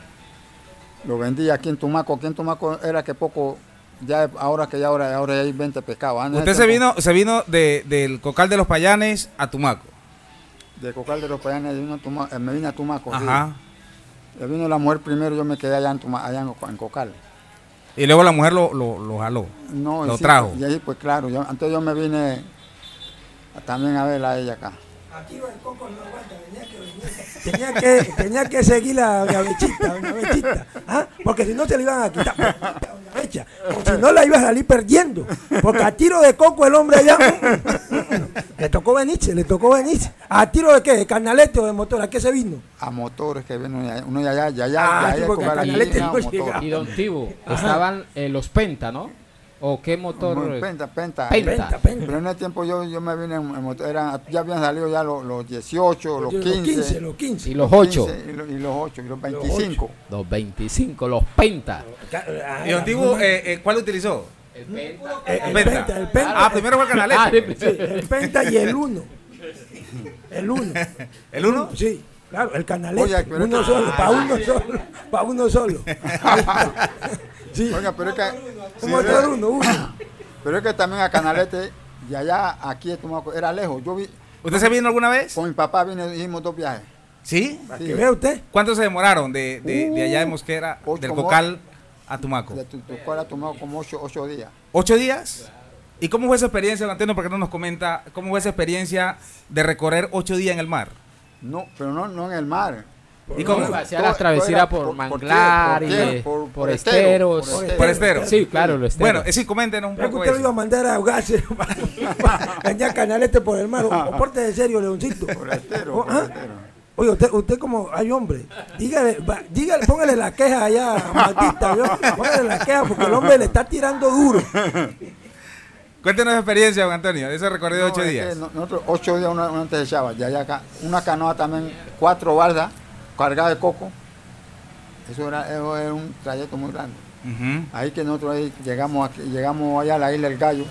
Lo vendía aquí en Tumaco. Aquí en Tumaco era que poco, ya ahora que ya ahora, ahora hay 20 pescados. Antes Usted se vino, se vino de, del Cocal de los Payanes a Tumaco. De Cocal de los Payanes, vino a Tuma- eh, me vine a Tumaco. sí. Ajá. Ya vino la mujer primero, yo me quedé allá en, Tuma- allá en Cocal. Y luego la mujer lo, lo, lo jaló. No, lo sí, trajo. Y ahí, pues claro, yo, antes yo me vine a- también a verla a ella acá. Aquí va el coco no aguanta, tenía que venir. Tenía que, tenía que seguir a doña Bechita, doña Bechita. ¿ah? Porque si no se le iban a quitar. Si no la iba a salir perdiendo. Porque a tiro de coco el hombre allá. le tocó venirse, le tocó venirse. ¿A tiro de qué? ¿De carnalete o de motor? ¿A qué se vino? A motores que viene uno de allá, de allá, Ah, de allá, sí, de porque Cocal, acá aquí, Canalete a no motor. llega. Y eh. ¿O qué motor? Penta, penta. Penta. Penta, penta. Pero en ese tiempo yo, yo me vine en, motor, eran- ya habían salido ya los, los 18, los 15, Los 15, los 15. Y los 8. 15 y, los, y los 8, y los 25. Los 25, los Penta. Y don Tibo, eh, eh, ¿cuál utilizó? El Penta. El, el Penta. penta, el penta. Ah, primero fue el canalete. Ah, Sí, el penta y el uno. El uno. ¿El uno? Sí, claro, el canalete. Oye, uno es que- solo, para uno solo, para uno solo. Sí, Oiga, pero es que, como sí, todo uno, uno. pero es que también a Canalete, y allá, aquí en Tumaco, era lejos. Yo vi, ¿Usted se vino alguna vez? con mi papá vine, hicimos dos viajes. ¿Sí? Para Sí. que vea usted. ¿Cuánto se demoraron de, de, de allá de Mosquera, Uh, del como- Cocal a Tumaco? De tu, tu cual ha tomado como ocho, ocho días. ¿Ocho días? ¿Y cómo fue esa experiencia, don Antonio? Porque no nos comenta cómo fue esa experiencia de recorrer ocho días en el mar. No, pero no, no en el mar. ¿Y cómo? Hacía Todo- la travesía todo era por, por- manglar y por esteros. por Por estero. Sí, claro, los esteros. Bueno, sí, coméntenos un Creo que poco usted lo iba a mandar a ahogarse. Venía canalete por el mar. O, porte de serio, Leoncito. Por estero, O- por ¿ah? estero. Oye, usted, usted como hay hombre, dígale, va, dígale, póngale la queja allá a póngale la queja porque el hombre le está tirando duro. Cuéntenos esa experiencia, don Antonio, de ese recorrido de No, ocho es que días. no- nosotros ocho días uno, uno antes de allá acá. Una canoa también, cuatro baldas, cargadas de coco. Eso era, eso era un trayecto muy grande. Ahí que nosotros ahí llegamos aquí, llegamos allá a la isla del Gallo,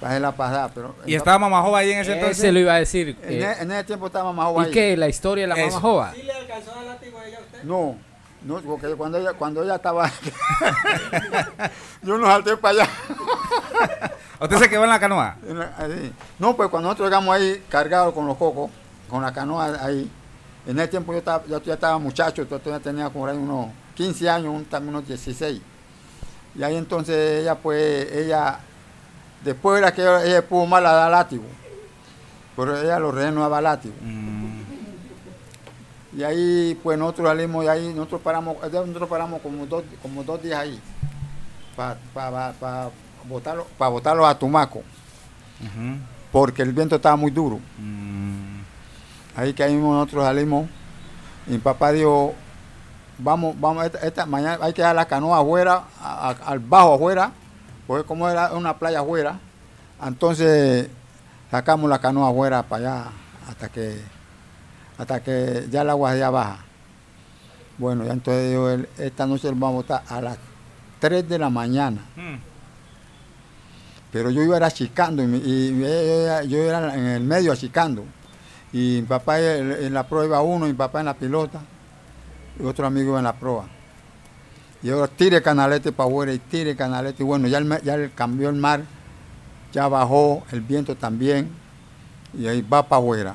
para hacer la pasada. Pero Y estaba Mamá Jova ahí en ese Ese entonces. lo iba a decir. en, eh, e- en ese tiempo estaba más joven ¿Y ahí. qué? ¿La historia de la mamá Jova? No, no, porque cuando ella, cuando ella estaba, yo no salté para allá. ¿Usted se quedó en la canoa? En la- así. No, pues cuando nosotros llegamos ahí cargados con los cocos, con la canoa ahí, en ese tiempo yo, estaba, yo ya estaba muchacho, yo todavía tenía como unos 15 años, un- también unos 16. Y ahí entonces ella, pues, ella, después era que ella, pudo mal a dar látigo, pero ella lo renovaba látigo. Y ahí, pues nosotros salimos y ahí, nosotros paramos, nosotros paramos como dos, como dos días ahí, para pa, pa, botarlo, para botarlo a Tumaco porque el viento estaba muy duro. Mm. Ahí que ahí mismo nosotros salimos y mi papá dijo, vamos, vamos, esta, esta mañana hay que dar la canoa afuera, a- a- al bajo afuera, porque como era una playa afuera, entonces sacamos la canoa afuera para allá hasta que hasta que ya el agua ya baja. Bueno, ya entonces dijo él, esta noche lo vamos a botar a las 3 de la mañana. Mm. Pero yo iba achicando y, y yo, era- yo era en el medio achicando. Y mi papá en, la proa iba uno, mi papá en la pilota y otro amigo iba en la proa. Y ahora tire canalete para afuera y tire canalete. Y bueno, ya, el, ya el- cambió el mar, ya bajó el viento también y ahí va para afuera.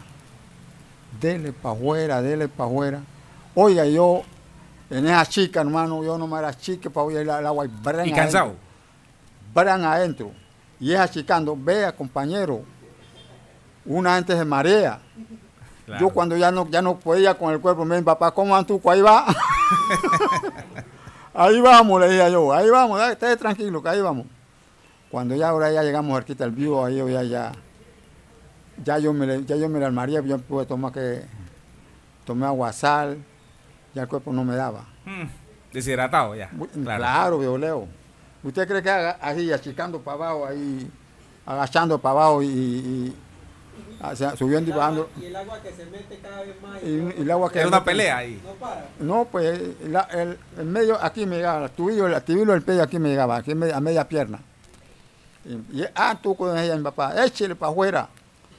Dele para afuera, dele para afuera. Oiga, yo en esa chica, hermano, yo no me era chica para oír el, agua y bran ¿Y adentro cansado? bran adentro y es achicando, vea compañero, una gente se marea. Claro. Yo cuando ya no, ya no podía con el cuerpo, me dice, papá, ¿cómo anduco? Ahí va. ahí vamos, le dije yo, ahí vamos, dale, esté tranquilo, que ahí vamos. Cuando ya ahora ya llegamos cerquita del vivo, ahí yo ya, ya, ya yo me, ya yo me la armaría, yo pude tomar que, tomé aguasal, ya el cuerpo no me daba. Mm. Deshidratado ya. Claro. Claro, violeo. ¿Usted cree que haga así, achicando para abajo, ahí, agachando para abajo y, y- Ah, se- subiendo y bajando. Y el agua que se mete cada vez más. Y, y el agua que Era una pelea ahí. No para. No, pues la- el, el medio aquí me llegaba, el tubillo, el tubillo del pecho aquí me llegaba, aquí me- a media pierna. Y, y- ah, tú con ella, mi papá, échale para afuera,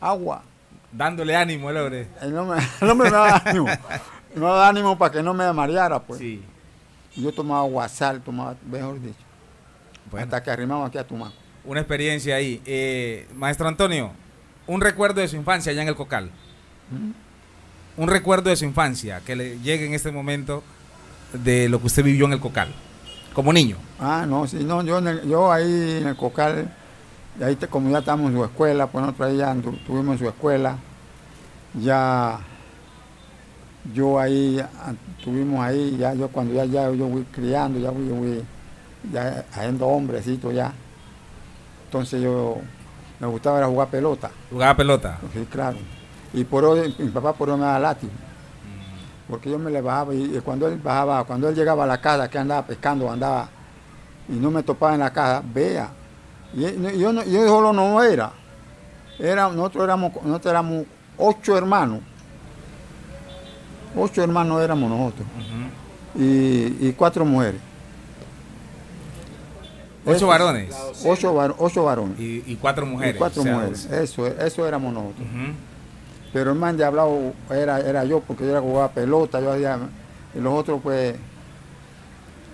agua. Dándole ánimo el hombre. El hombre, el hombre me da ánimo, me da ánimo para que no me mareara, pues. Sí. Yo tomaba guasal, tomaba, mejor dicho, Bueno, hasta que arrimamos aquí a Tumaco. una experiencia ahí. Eh, Maestro Antonio, un recuerdo de su infancia allá en el Cocal. Un recuerdo de su infancia que le llegue en este momento de lo que usted vivió en el Cocal, como niño. Ah, no, sí, no, yo, en yo ahí en el Cocal, ahí como ya estamos en su escuela, pues nosotros ahí ya en su escuela, ya yo ahí ah, estuvimos ahí, ya yo cuando ya, ya yo fui criando, ya fui, yo fui ya haciendo hombrecito ya. Entonces yo me gustaba era jugar pelota, Jugaba pelota. sí, claro. Y por hoy, mi papá por hoy me daba látigo. Porque yo me le bajaba y, y cuando él bajaba, cuando él llegaba a la casa que andaba pescando, andaba y no me topaba en la casa, vea. Y, y yo, no- yo solo no era. era nosotros, éramos, nosotros éramos ocho hermanos. Ocho hermanos éramos nosotros. y, y cuatro mujeres. Ocho varones Ocho, var- ocho varones. y, y cuatro mujeres. Y cuatro o sea, mujeres. Eso, eso éramos nosotros. Pero el man de hablado era, era yo, porque yo era jugaba pelota, yo hacía, y los otros pues,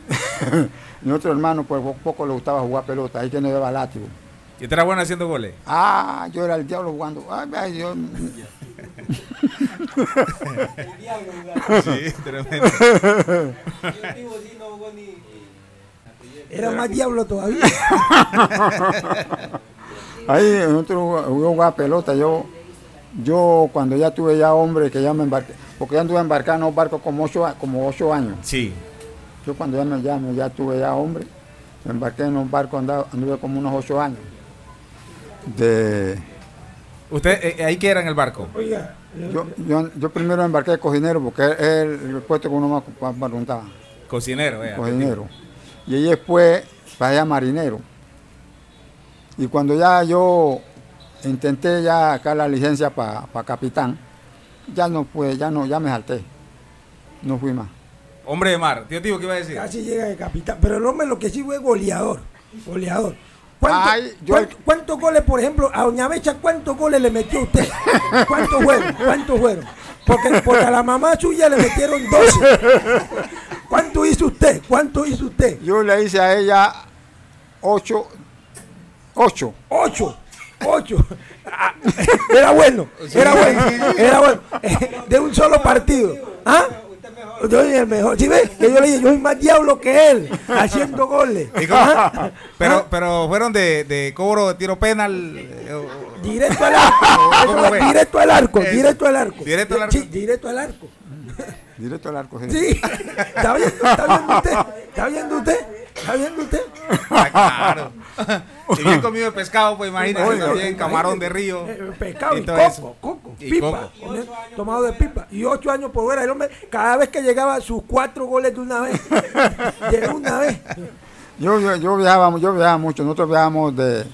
mi otro hermano pues poco le gustaba jugar pelota, ahí que no llevaba látigo. ¿Y usted era bueno haciendo goles? Ah, yo era el diablo jugando. Ay, ay, yo- Sí, tremendo. Era más diablo todavía. ahí nosotros yo jugaba pelota, yo, yo cuando ya tuve ya hombre que ya me embarqué, porque ya anduve embarcado en un barco como ocho, como ocho años. Sí. Yo cuando ya, me, ya, ya tuve ya hombre, me embarqué en un barco, andaba, anduve como unos ocho años. De, ¿Usted eh, ahí qué era en el barco? Oiga, yo, yo, yo primero me embarqué de cocinero, porque es el, puesto que uno más más preguntaba, Cocinero, eh. cocinero. Y ahí después para allá marinero. Y cuando ya yo intenté ya acá la licencia para capitán, ya no pude, ya no, ya me salté. No fui más. Hombre de mar. Tío, tío, ¿qué iba a decir? casi llega de capitán. Pero el hombre lo que sí fue goleador. Goleador. ¿Cuánto- Ay, yo- cuánto- ¿Cuántos goles, por ejemplo, a Doña Becha, cuántos goles le metió usted? ¿Cuántos fueron? ¿Cuántos fueron? Porque, porque a la mamá suya le metieron 12. ¿Cuánto hizo usted? ¿Cuánto hizo usted? Yo le hice a ella ocho, ocho. Ocho. Ocho. Ah, Era bueno, era bueno, era bueno. De un solo partido. ¿Ah? Yo soy el mejor. ¿Sí ves? Que yo le dije, yo soy más diablo que él, haciendo goles. ¿Y cómo? ¿Ah? Pero, pero fueron de, de cobro de tiro penal. eh, Directo al arco. Directo al arco, directo al arco. Directo al arco. Sí, directo al arco. Directo al arco. sí. Sí. ¿Está viendo, está viendo usted? ¿Está viendo usted? ¿Está viendo usted? Ah, claro. Y bien comido de pescado, pues imagínate Oiga, también, camarón de río. Eh, pescado y, coco, eso. coco, Y pipa, coco. tomado de pipa. Y ocho años por fuera. El hombre, cada vez que llegaba, sus cuatro goles de una vez. De una vez. Yo, yo, yo viajaba, yo viajaba mucho. Nosotros viajamos de,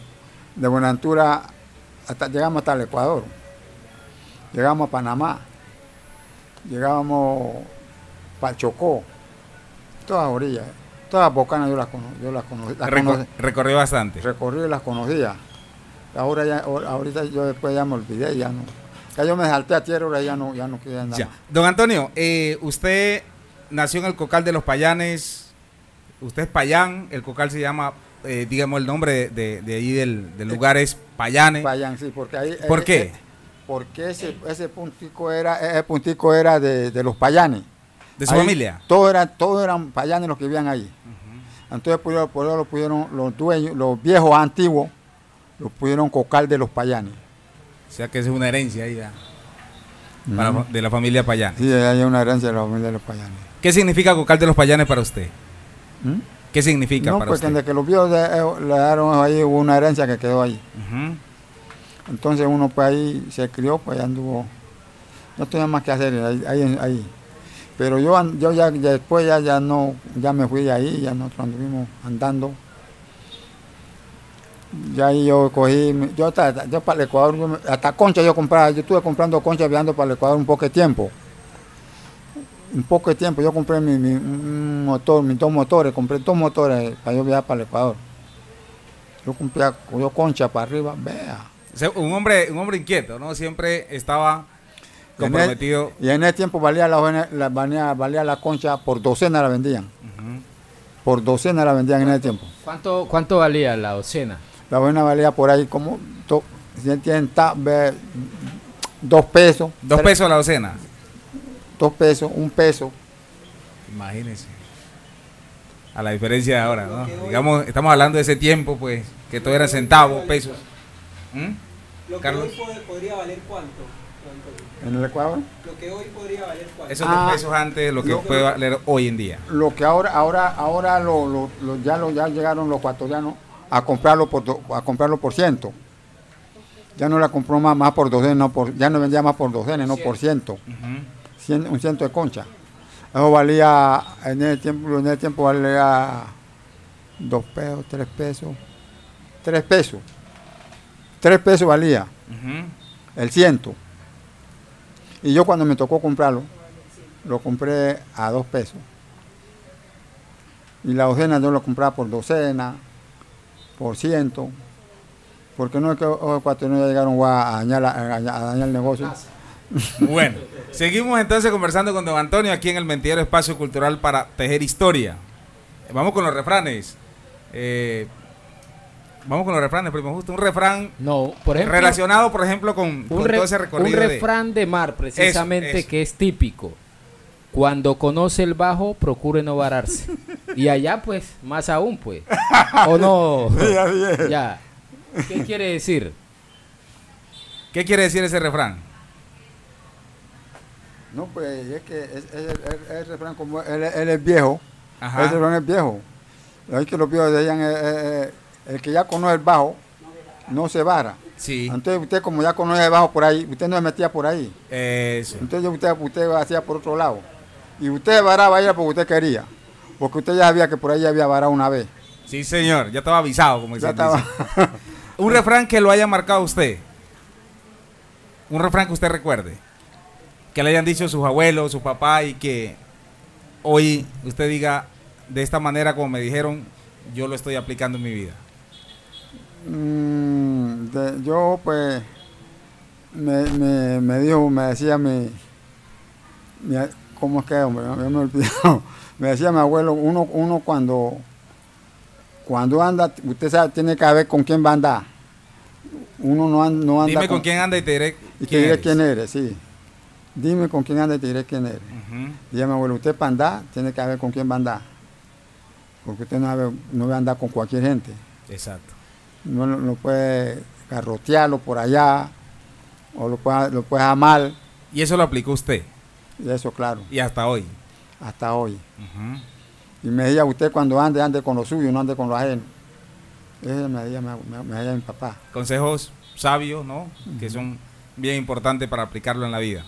de Buenaventura hasta llegamos hasta el Ecuador. Llegamos a Panamá. Llegábamos para Chocó. Todas orillas. Todas bocanas yo las conozco. Yo las conocí. las Reco- conocí- recorrió bastante. recorrí y las conocía. Ahora ya, ahorita yo después ya me olvidé, ya no. Ya yo me salté a tierra, ahora ya no, ya no quería nada. Ya. más. Don Antonio, eh, usted nació en el Cocal de los Payanes. Usted es payán. El Cocal se llama, eh, digamos, el nombre de, de, de ahí del, del lugar es Payanes. Vayan, sí, porque ahí. ¿Por eh, qué? eh, porque ese, ese puntico era, ese puntico era de, de los payanes. ¿De su Ahí familia? Todos eran, todos eran payanes los que vivían ahí. Entonces por eso, por eso lo pudieron, los dueños, los viejos antiguos, los pudieron cocal de los payanes. O sea que es una herencia ahí ya, para- de la familia Payanes. Sí, hay una herencia de la familia de los payanes. ¿Qué significa Cocal de los Payanes para usted? ¿Mm? ¿Qué significa No, para porque usted? desde que los viejos le, eh, le dieron ahí hubo una herencia que quedó ahí. Ujú. Entonces uno pues ahí se crió, pues anduvo, no tenía más que hacer ahí. ahí. Pero yo, yo ya, después ya, ya no, ya me fui de ahí, ya nosotros anduvimos andando. Ya ahí yo cogí, yo, para el Ecuador, hasta concha yo compraba, yo estuve comprando concha viajando para el Ecuador un poco de tiempo. Un poco de tiempo, yo compré mi, mi- un motor, mis dos motores, compré dos motores para yo viajar para el Ecuador. Yo compré yo concha para arriba, vea. O sea, un hombre, un hombre inquieto, ¿no? Siempre estaba Y en comprometido. el- Y en ese tiempo valía la, la, valía, valía la concha, por docena la vendían. Por docena la vendían en ese tiempo. ¿Cuánto, ¿Cuánto valía la docena? La buena valía por ahí como do- si entienden, ta- ve- dos pesos. Dos tres- pesos la docena. Dos pesos, un peso. Imagínense. A la diferencia de ahora, ¿no? Digamos, estamos hablando de ese tiempo, pues, que todo era centavos, pesos. ¿Mm? Lo Carlos. podría valer cuánto. En el Ecuador. Lo que hoy podría valer cuánto. Esos Ah. dos pesos antes, lo que Lo- puede valer hoy en día. Lo que ahora, ahora, ahora lo, lo- lo- ya, lo, ya llegaron los ecuatorianos a comprarlo por do- a comprarlo por ciento. Ya no la compró más, más por docena, no por, ya no vendía más por docena, no por ciento. Cien- un ciento de concha. Eso valía, en el tiempo, en el tiempo valía dos pesos, tres pesos, tres pesos. Tres pesos valía el ciento. Y yo cuando me tocó comprarlo, lo compré a dos pesos. Y la docena yo lo compraba por docena, por ciento. Porque no es que los ecuatorianos ya llegaron a dañar, la- a dañar- a dañar el negocio. Bueno, seguimos entonces conversando con don Antonio aquí en el Mentidero Espacio Cultural para tejer historia. Vamos con los refranes. Eh, vamos con los refranes, primo justo. Un refrán No, por ejemplo, relacionado, por ejemplo, con, con un, re- todo ese un recorrido. de- refrán de mar, precisamente, eso. que es típico. Cuando conoce el bajo, procure no vararse. Y allá, pues, más aún, pues. ¿O no? Ya. ¿Qué quiere decir? ¿Qué quiere decir ese refrán? No, pues es que es, es- es- es el refrán como él, él es viejo, Ajá. ese refrán es viejo. Es que los viejos decían, eh, eh, eh, el que ya conoce el bajo, no se vara. Sí. Entonces usted como ya conoce el bajo por ahí, usted no se metía por ahí. Eso. Entonces usted, usted hacía por otro lado. Y usted varaba era porque usted quería. Porque usted ya sabía que por ahí ya había varado una vez. Sí, señor. Ya estaba avisado, como Ya estaba. Un refrán que lo haya marcado usted. Un refrán que usted recuerde. Que le hayan dicho sus abuelos, su papá y que hoy usted diga de esta manera como me dijeron, yo lo estoy aplicando en mi vida. Mm, de- yo pues me, me, me dijo, me decía mi, mi ¿cómo es que hombre? Ya me olvidado. Me decía mi abuelo, uno, uno cuando cuando anda, usted sabe, tiene que ver con quién va a andar. Uno no, an- no anda Dime con quién anda y te diré y te quién diré eres. quién eres, sí. Dime con quién anda y te diré quién eres. Ujú. Dije mi abuelo, usted para andar tiene que ver con quién va a andar. Porque usted no, sabe- no va a andar con cualquier gente. Exacto. No, no puede garrotearlo por allá o lo puede, lo puede mal Y eso lo aplicó usted. y eso claro Y hasta hoy. hasta hoy y me decía usted cuando ande ande con lo suyo no ande con lo ajeno eso me decía, me, me- me decía mi papá Consejos sabios, ¿no? Que son bien importantes para aplicarlo en la vida.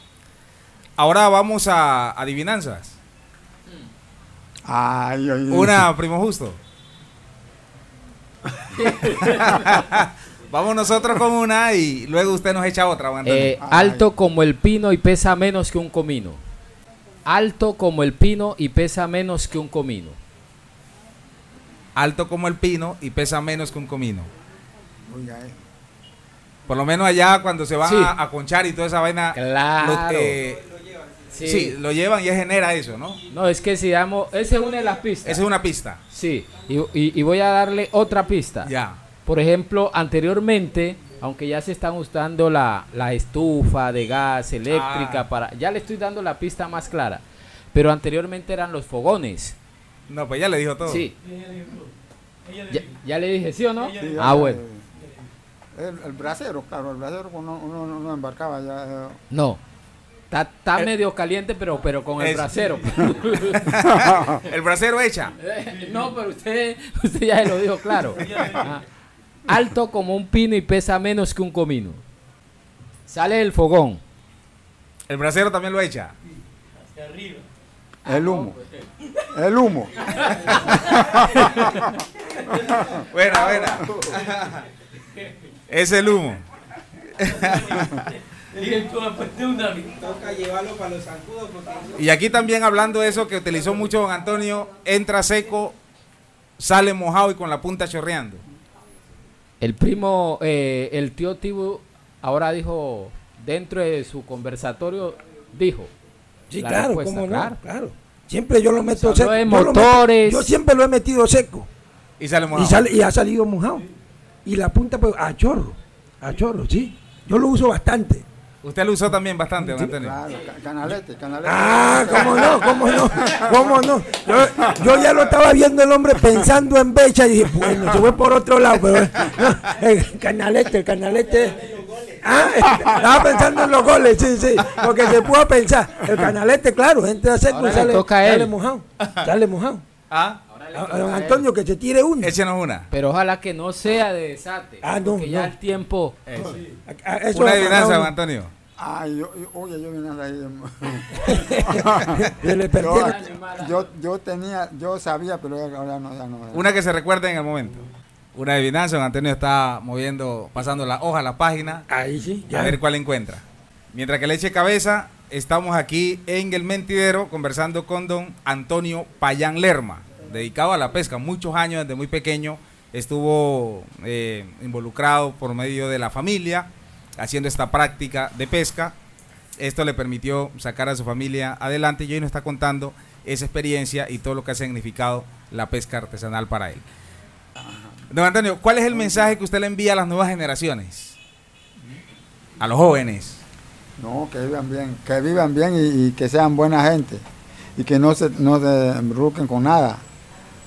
Ahora vamos a adivinanzas. ay, ay, Una, primo justo. Vamos nosotros con una y luego usted nos echa otra. Eh, alto como el pino y pesa menos que un comino. Alto como el pino y pesa menos que un comino. Alto como el pino y pesa menos que un comino. Eh. Por lo menos allá cuando se van Sí. a, a conchar y toda esa vaina. Claro. lo- eh, Sí. sí. lo llevan y genera eso, ¿no? No, es que si damos... Esa es una de las pistas. Esa es una pista. Sí, y, y- y voy a darle otra pista. Ya. Por ejemplo, anteriormente, aunque ya se están usando la, la estufa de gas eléctrica Ah. para... Ya le estoy dando la pista más clara. Pero anteriormente eran los fogones. No, pues ya le dijo todo. Sí. Ya, ya le dije, ¿sí o no? Sí, Ah, bueno. el, el brasero claro el brasero uno, uno, uno no embarcaba ya eh. No. Está, está El- medio caliente, pero, pero con el Es- brasero. El brasero echa. no, pero usted, usted ya se lo dijo claro. Ah. Alto como un pino y pesa menos que un comino. Sale el fogón. El brasero también lo echa. el humo el humo buena, buena. Es el humo. Toca llevarlo para los zancudos porque Y aquí también hablando de eso que utilizó mucho don Antonio, entra seco, sale mojado y con la punta chorreando. El primo, eh, el tío Tibu, ahora dijo, dentro de su conversatorio, dijo. Sí, la claro, respuesta, cómo no, claro. claro. Siempre yo lo meto Se habló seco. de Yo lo meto- motores. yo siempre lo he metido seco. Y sale mojado. Y, sale, y ha salido mojado. Y la punta, pues, a chorro. A chorro, sí. Yo lo uso bastante. Usted lo usó también bastante, don Antonio. Claro, ca- canalete, canalete. Ah, cómo no, cómo no, cómo no. Yo, yo ya lo estaba viendo el hombre pensando en Becha y dije, bueno, se fue por otro lado, pero no, el canalete, el canalete. Ah, estaba pensando en los goles, sí, sí, porque se pudo pensar. El canalete, claro, entra seco Ahora y le sale, toca a él. sale mojado. Sale mojado. Ah, A- a don Antonio, que se tire uno. échenos una. Pero ojalá que no sea de desate. Ah, no, porque ya el tiempo. A- a- eso Una adivinanza, don Antonio. Ay, yo, yo- oye, yo vine ahí. Se le yo, perdieron. yo, yo tenía, yo sabía, pero ahora no, ya no. ya. Una que se recuerde en el momento. Una adivinanza, don Antonio está moviendo, pasando la hoja, la página, Ahí sí, a ya. ver cuál encuentra. Mientras que le eche cabeza, estamos aquí en el mentidero conversando con don Antonio Payán Lerma, dedicado a la pesca. Muchos años, desde muy pequeño, estuvo eh, involucrado por medio de la familia, haciendo esta práctica de pesca. Esto le permitió sacar a su familia adelante y hoy nos está contando esa experiencia y todo lo que ha significado la pesca artesanal para él. Don Antonio, ¿cuál es el mensaje que usted le envía a las nuevas generaciones? A los jóvenes. No, que vivan bien, que vivan bien y, y que sean buena gente y que no se, no se embruquen con nada,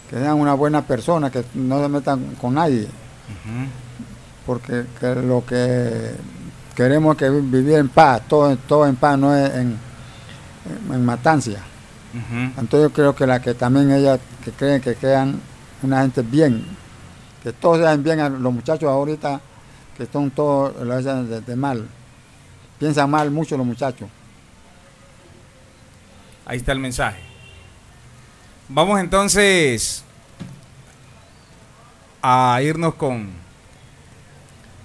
que sean una buena persona, que no se metan con nadie, porque que lo que queremos que vi- vivir en paz, todo, todo en paz, no en, en, matancia. Entonces yo creo que la que también ellas que creen que quedan una gente bien, que todos sean bien, a los muchachos ahorita que son todos lo hacen de, de mal, piensan mal mucho los muchachos. Ahí está el mensaje. Vamos entonces a irnos con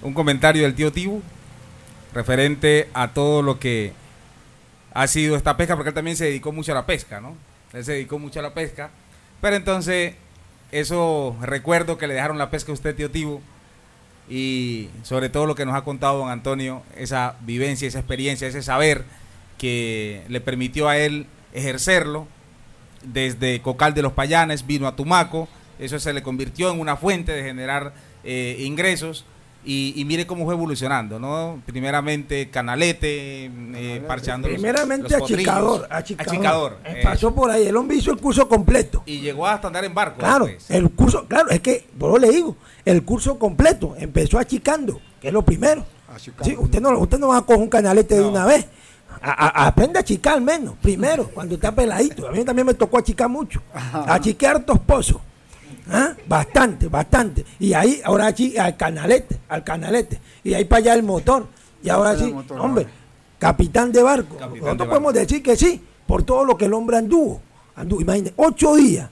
un comentario del tío Tibu referente a todo lo que ha sido esta pesca, porque él también se dedicó mucho a la pesca, ¿no? Él se dedicó mucho a la pesca, pero entonces eso recuerdo que le dejaron la pesca a usted, tío Tibu, y sobre todo lo que nos ha contado don Antonio, esa vivencia, esa experiencia, ese saber que le permitió a él ejercerlo desde Cocal de los Payanes, vino a Tumaco, eso se le convirtió en una fuente de generar eh, ingresos y, y mire cómo fue evolucionando, ¿no? Primeramente Canalete, eh, parchando los- Primeramente los potrillos. achicador, achicador. Achicador, Eh, eh, pasó por ahí, el hombre hizo el curso completo. y llegó hasta andar en barco. Claro, después. el curso, claro, es que, yo le digo, el curso completo, empezó achicando, que es lo primero. Achicando. Sí, usted no, usted no va a coger un canalete de una vez. A- a- aprende a achicar al menos, primero, cuando está peladito. A mí también me tocó achicar mucho. Achiqué hartos pozos. ¿Ah? Bastante, bastante. Y ahí, ahora achi- al canalete, al canalete. Y ahí para allá el motor. Y ahora sí, motor, hombre, capitán de barco. Capitán de Nosotros barco. podemos decir que sí, por todo lo que el hombre anduvo. anduvo imagínate, ocho días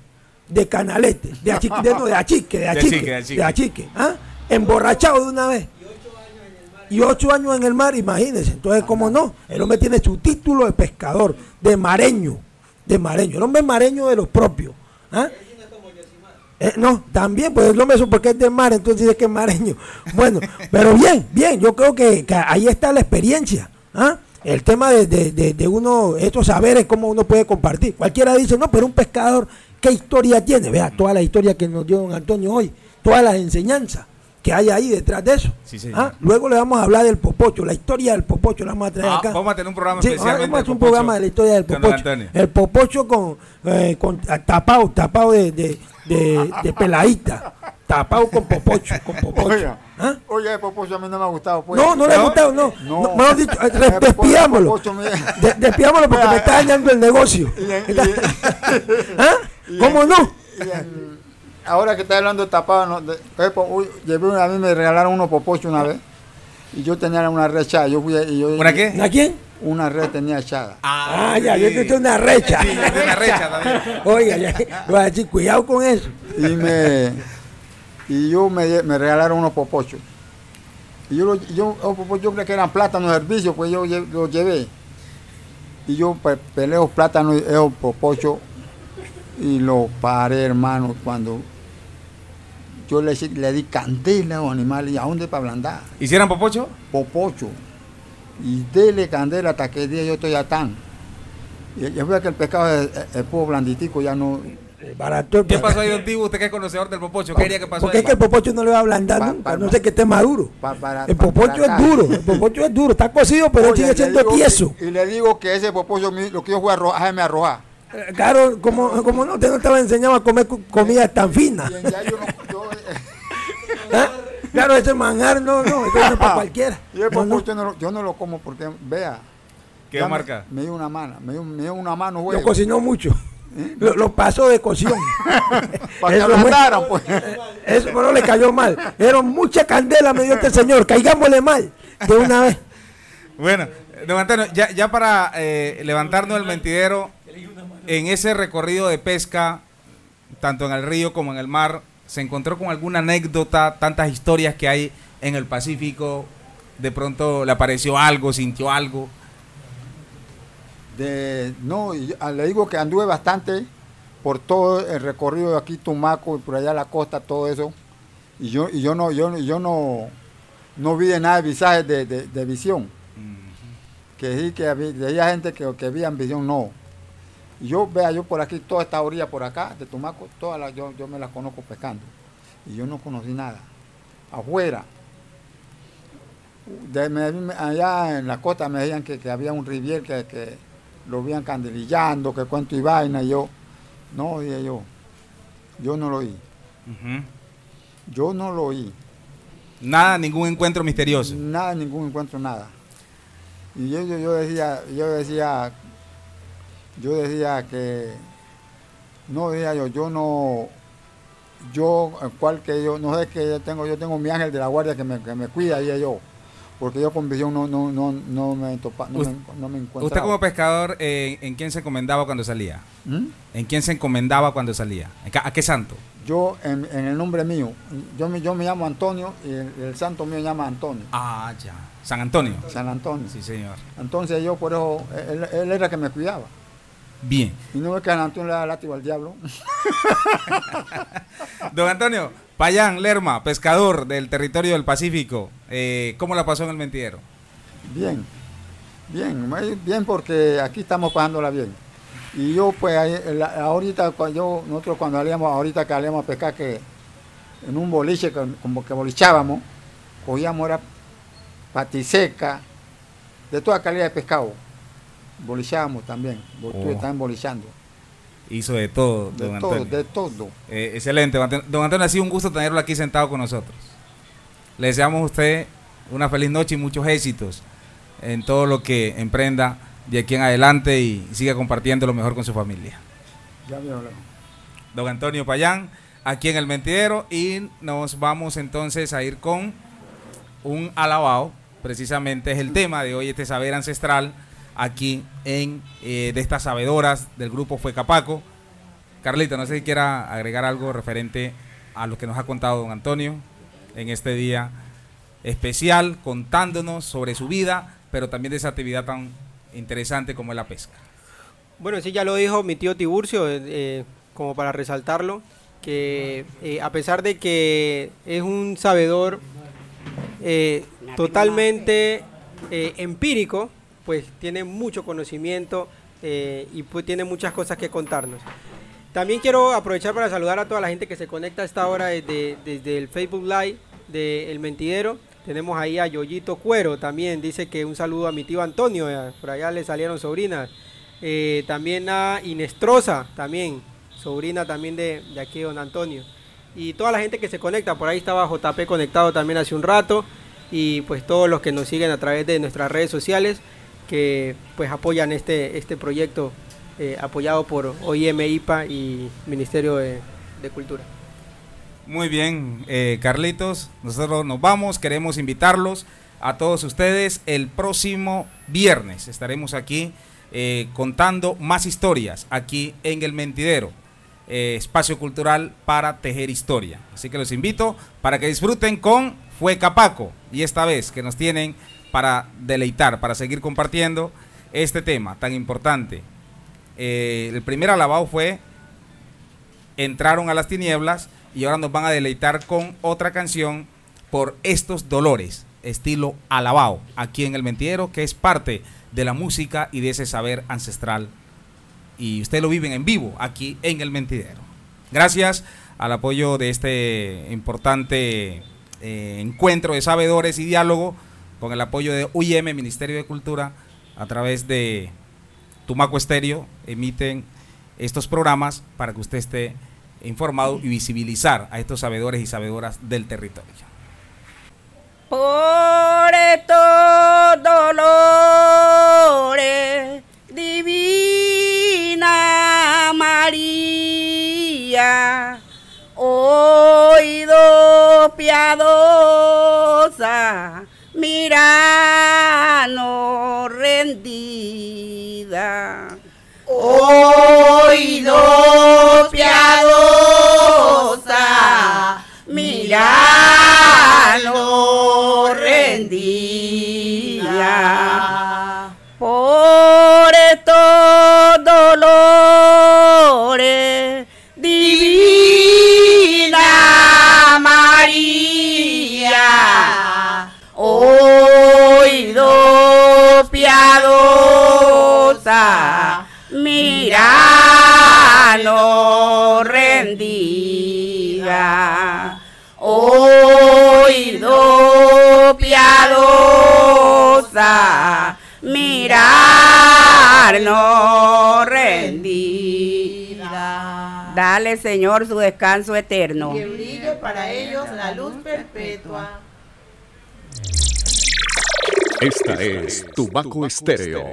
de canalete, de achique, de, no, de achique, de De achique, achique, de achique. de achique, ¿ah? emborrachado de una vez. Y ocho años en el mar, imagínense. Entonces, ¿cómo no? El hombre tiene su título de pescador, de mareño, de mareño. El hombre es mareño de los propios. ¿ah? Eh, no, también, pues hombre eso porque es del mar, entonces dice que es mareño. Bueno, pero bien, bien, yo creo que, que ahí está la experiencia. ¿ah? El tema de, de- de- de uno, estos saberes, cómo uno puede compartir. Cualquiera dice, no, pero un pescador, ¿qué historia tiene? Vea, toda la historia que nos dio don Antonio hoy, todas las enseñanzas que hay ahí detrás de eso. Sí, señor. ¿ah? Luego le vamos a hablar del popocho, la historia del popocho, la vamos a traer Ah, acá. vamos a tener un programa Sí, especialmente vamos a hacer un popocho programa de la historia del popocho. El popocho con, eh, con ah, tapado, tapado de, de, de, de peladita. Tapado con popocho, con popocho. ¿Ah? oye, el popocho a mí no me ha gustado. Pues. No, no le ha gustado, no. No. no. dicho, eh, despidámoslo. De- despidámoslo porque me está dañando el negocio. ¿Ah? ¿Cómo en- no? Y ahora que está hablando de tapado, no, de- uy, llevé una- a mí me regalaron unos popochos una vez y yo tenía una red echada. Yo fui, y yo, ¿Una qué? ¿A quién? Una red tenía echada. Ah, ya, yo tengo una recha. Sí, yo una recha también. Oiga, ya, voy a decir, cuidado con eso. Y me, y yo me, me regalaron unos popochos. Y yo, lo- yo, yo creía que eran plátanos de servicio, pues yo los llevé. Y yo pe- pelé los plátanos, esos popochos, y los paré, hermano, cuando yo le, di candela a los animales, ¿y a dónde para ablandar? ¿Hicieran popocho? Popocho. Y dele candela hasta que el día yo estoy atán. Yo veo que el pescado es, es, es poco blanditico, ya no... Barato el ¿Qué pescado. pasó ahí, don Tibo? Usted que es conocedor del popocho. ¿Qué diría que pasó Porque ahí? es que el popocho no le va a ablandar Pa- nunca, pa- no sé que esté maduro. pa- para- El popocho para es duro, el popocho es duro, está cocido, pero Oye, sigue siendo digo tieso. y le digo que ese popocho, lo que yo fui a arrojar, déjeme arrojar. Eh, Claro, como, como no, usted no estaba enseñado a comer comida tan fina. Y ya yo no- yo- ¿Ah? Claro, ese manjar no, no, eso no es para cualquiera. y el No, no. no lo- yo no lo como porque, vea. ¿Qué ya marca? Me, dio una mano, me dio, me dio una mano, Lo güey. cocinó mucho. Lo, lo pasó de cocción. Para que Eso fue- ablandaran, pues. Eso pero le cayó mal. Era mucha candela, me dio este señor. Caigámosle mal de una vez. Bueno, don Antonio, ya, ya para eh, levantarnos el mentidero, en ese recorrido de pesca, tanto en el río como en el mar, ¿se encontró con alguna anécdota, tantas historias que hay en el Pacífico? De pronto le apareció algo, sintió algo. De, no, yo- ah, le digo que anduve bastante por todo el recorrido de aquí, Tumaco, y por allá la costa, todo eso. Y yo, y yo no, yo, no- yo no, no vi de nada de visajes de, de- de visión. Que sí, que había, había gente que, que veían visión, no. Yo, vea, yo por aquí, toda esta orilla por acá, de Tumaco, todas las, yo, yo me las conozco pescando. Y yo no conocí nada. Afuera. De- allá en la costa me decían que, que había un rivier que, que lo veían candelillando, que cuento y vaina, y yo, no, dije yo, yo no lo oí, yo no lo oí, Nada, ningún encuentro misterioso. nada, ningún encuentro, nada. Y yo, yo, yo decía, yo decía, yo decía que, no, decía yo, yo no, yo, eh, cual que yo, no sé que yo tengo, yo tengo mi ángel de la guardia que me, que me cuida, y yo, porque yo con visión no, no, no, no me topa, no, me, no me encuentro. Usted como pescador, eh, ¿en quién se encomendaba cuando salía? ¿Mm? ¿En quién se encomendaba cuando salía? ¿En ca- ¿A qué santo? Yo, en, en el nombre mío, yo me, yo me llamo Antonio y el, el santo mío se llama Antonio, Ah, ya. San Antonio. San Antonio. Sí, señor. Entonces yo por eso, él, él era el que me cuidaba. Bien. Y no es que Antonio le da látigo al diablo. Don Antonio, Payán, Lerma, pescador del territorio del Pacífico, eh, ¿cómo la pasó en el mentidero? Bien, bien, muy bien porque aquí estamos pasándola bien. Y yo pues ahorita yo, nosotros cuando salíamos, ahorita que salíamos a pescar que en un boliche como que bolichábamos, cogíamos era patiseca, de toda calidad de pescado. Bolichábamos también, Oh. están bolichando. Hizo de todo, De don todo, Antonio. de todo. Eh, excelente, don Antonio. Ha sido un gusto tenerlo aquí sentado con nosotros. Le deseamos a usted una feliz noche y muchos éxitos en todo lo que emprenda de aquí en adelante y siga compartiendo lo mejor con su familia. Ya me habló. Don Antonio Payán, aquí en el Mentidero y nos vamos entonces a ir con un alabao, precisamente es el tema de hoy, este saber ancestral, aquí en eh, de estas sabedoras del grupo Fue Capaco. Carlita, no sé si quiera agregar algo referente a lo que nos ha contado don Antonio en este día especial, contándonos sobre su vida, pero también de esa actividad tan interesante como es la pesca. Bueno, sí, ya lo dijo mi tío Tiburcio, eh, eh, como para resaltarlo, que a pesar de que es un sabedor totalmente empírico, pues tiene mucho conocimiento eh, y pues tiene muchas cosas que contarnos. También quiero aprovechar para saludar a toda la gente que se conecta a esta hora desde, desde el Facebook Live de El Mentidero. Tenemos ahí a Yoyito Cuero también, dice que un saludo a mi tío Antonio, por allá le salieron sobrinas. Eh, también a Inestrosa, también, sobrina también de, de aquí don Antonio. Y toda la gente que se conecta, por ahí estaba JP conectado también hace un rato. Y pues todos los que nos siguen a través de nuestras redes sociales, que pues apoyan este, este proyecto eh, apoyado por OIM, IPA y Ministerio de, Cultura. Muy bien, eh, Carlitos, nosotros nos vamos, queremos invitarlos a todos ustedes el próximo viernes. Estaremos aquí eh, contando más historias aquí en El Mentidero. espacio cultural para tejer historia. Así que los invito para que disfruten con Fue Capaco y esta vez que nos tienen para deleitar, para seguir compartiendo este tema tan importante. Eh, el primer alabado fue Entraron a las tinieblas y ahora nos van a deleitar con otra canción por estos dolores, estilo alabao, aquí en el mentidero, que es parte de la música y de ese saber ancestral. Y ustedes lo viven en vivo aquí en el mentidero. Gracias al apoyo de este importante eh, encuentro de sabedores y diálogo, con el apoyo de UIM, Ministerio de Cultura, a través de Tumaco Estéreo, emiten estos programas para que usted esté informado y visibilizar a estos sabedores y sabedoras del territorio. Por estos dolores, divina María, oído piadosa, miranos rendida. Oído piadosa, Señor, su descanso eterno. Que brille para ellos la luz perpetua. Esta es Tubaco Estéreo.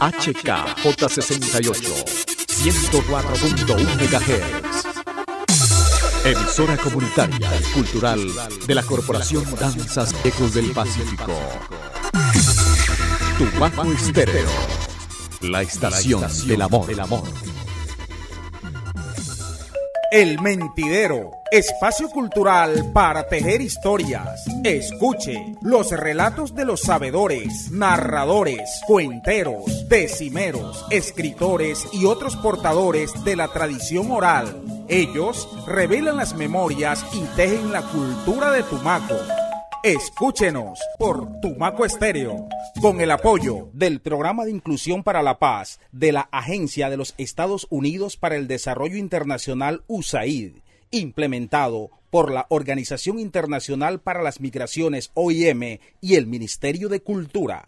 HKJ68, 104.1 MHz. Emisora comunitaria y cultural de la Corporación Danzas Ecos del Pacífico. Tubaco Estéreo, la estación del amor. Del amor. El Mentidero, espacio cultural para tejer historias. Escuche los relatos de los sabedores, narradores, cuenteros, decimeros, escritores y otros portadores de la tradición oral. Ellos revelan las memorias y tejen la cultura de Tumaco. Escúchenos por Tumaco Estéreo, con el apoyo del Programa de Inclusión para la Paz de la Agencia de los Estados Unidos para el Desarrollo Internacional USAID, implementado por la Organización Internacional para las Migraciones OIM y el Ministerio de Cultura.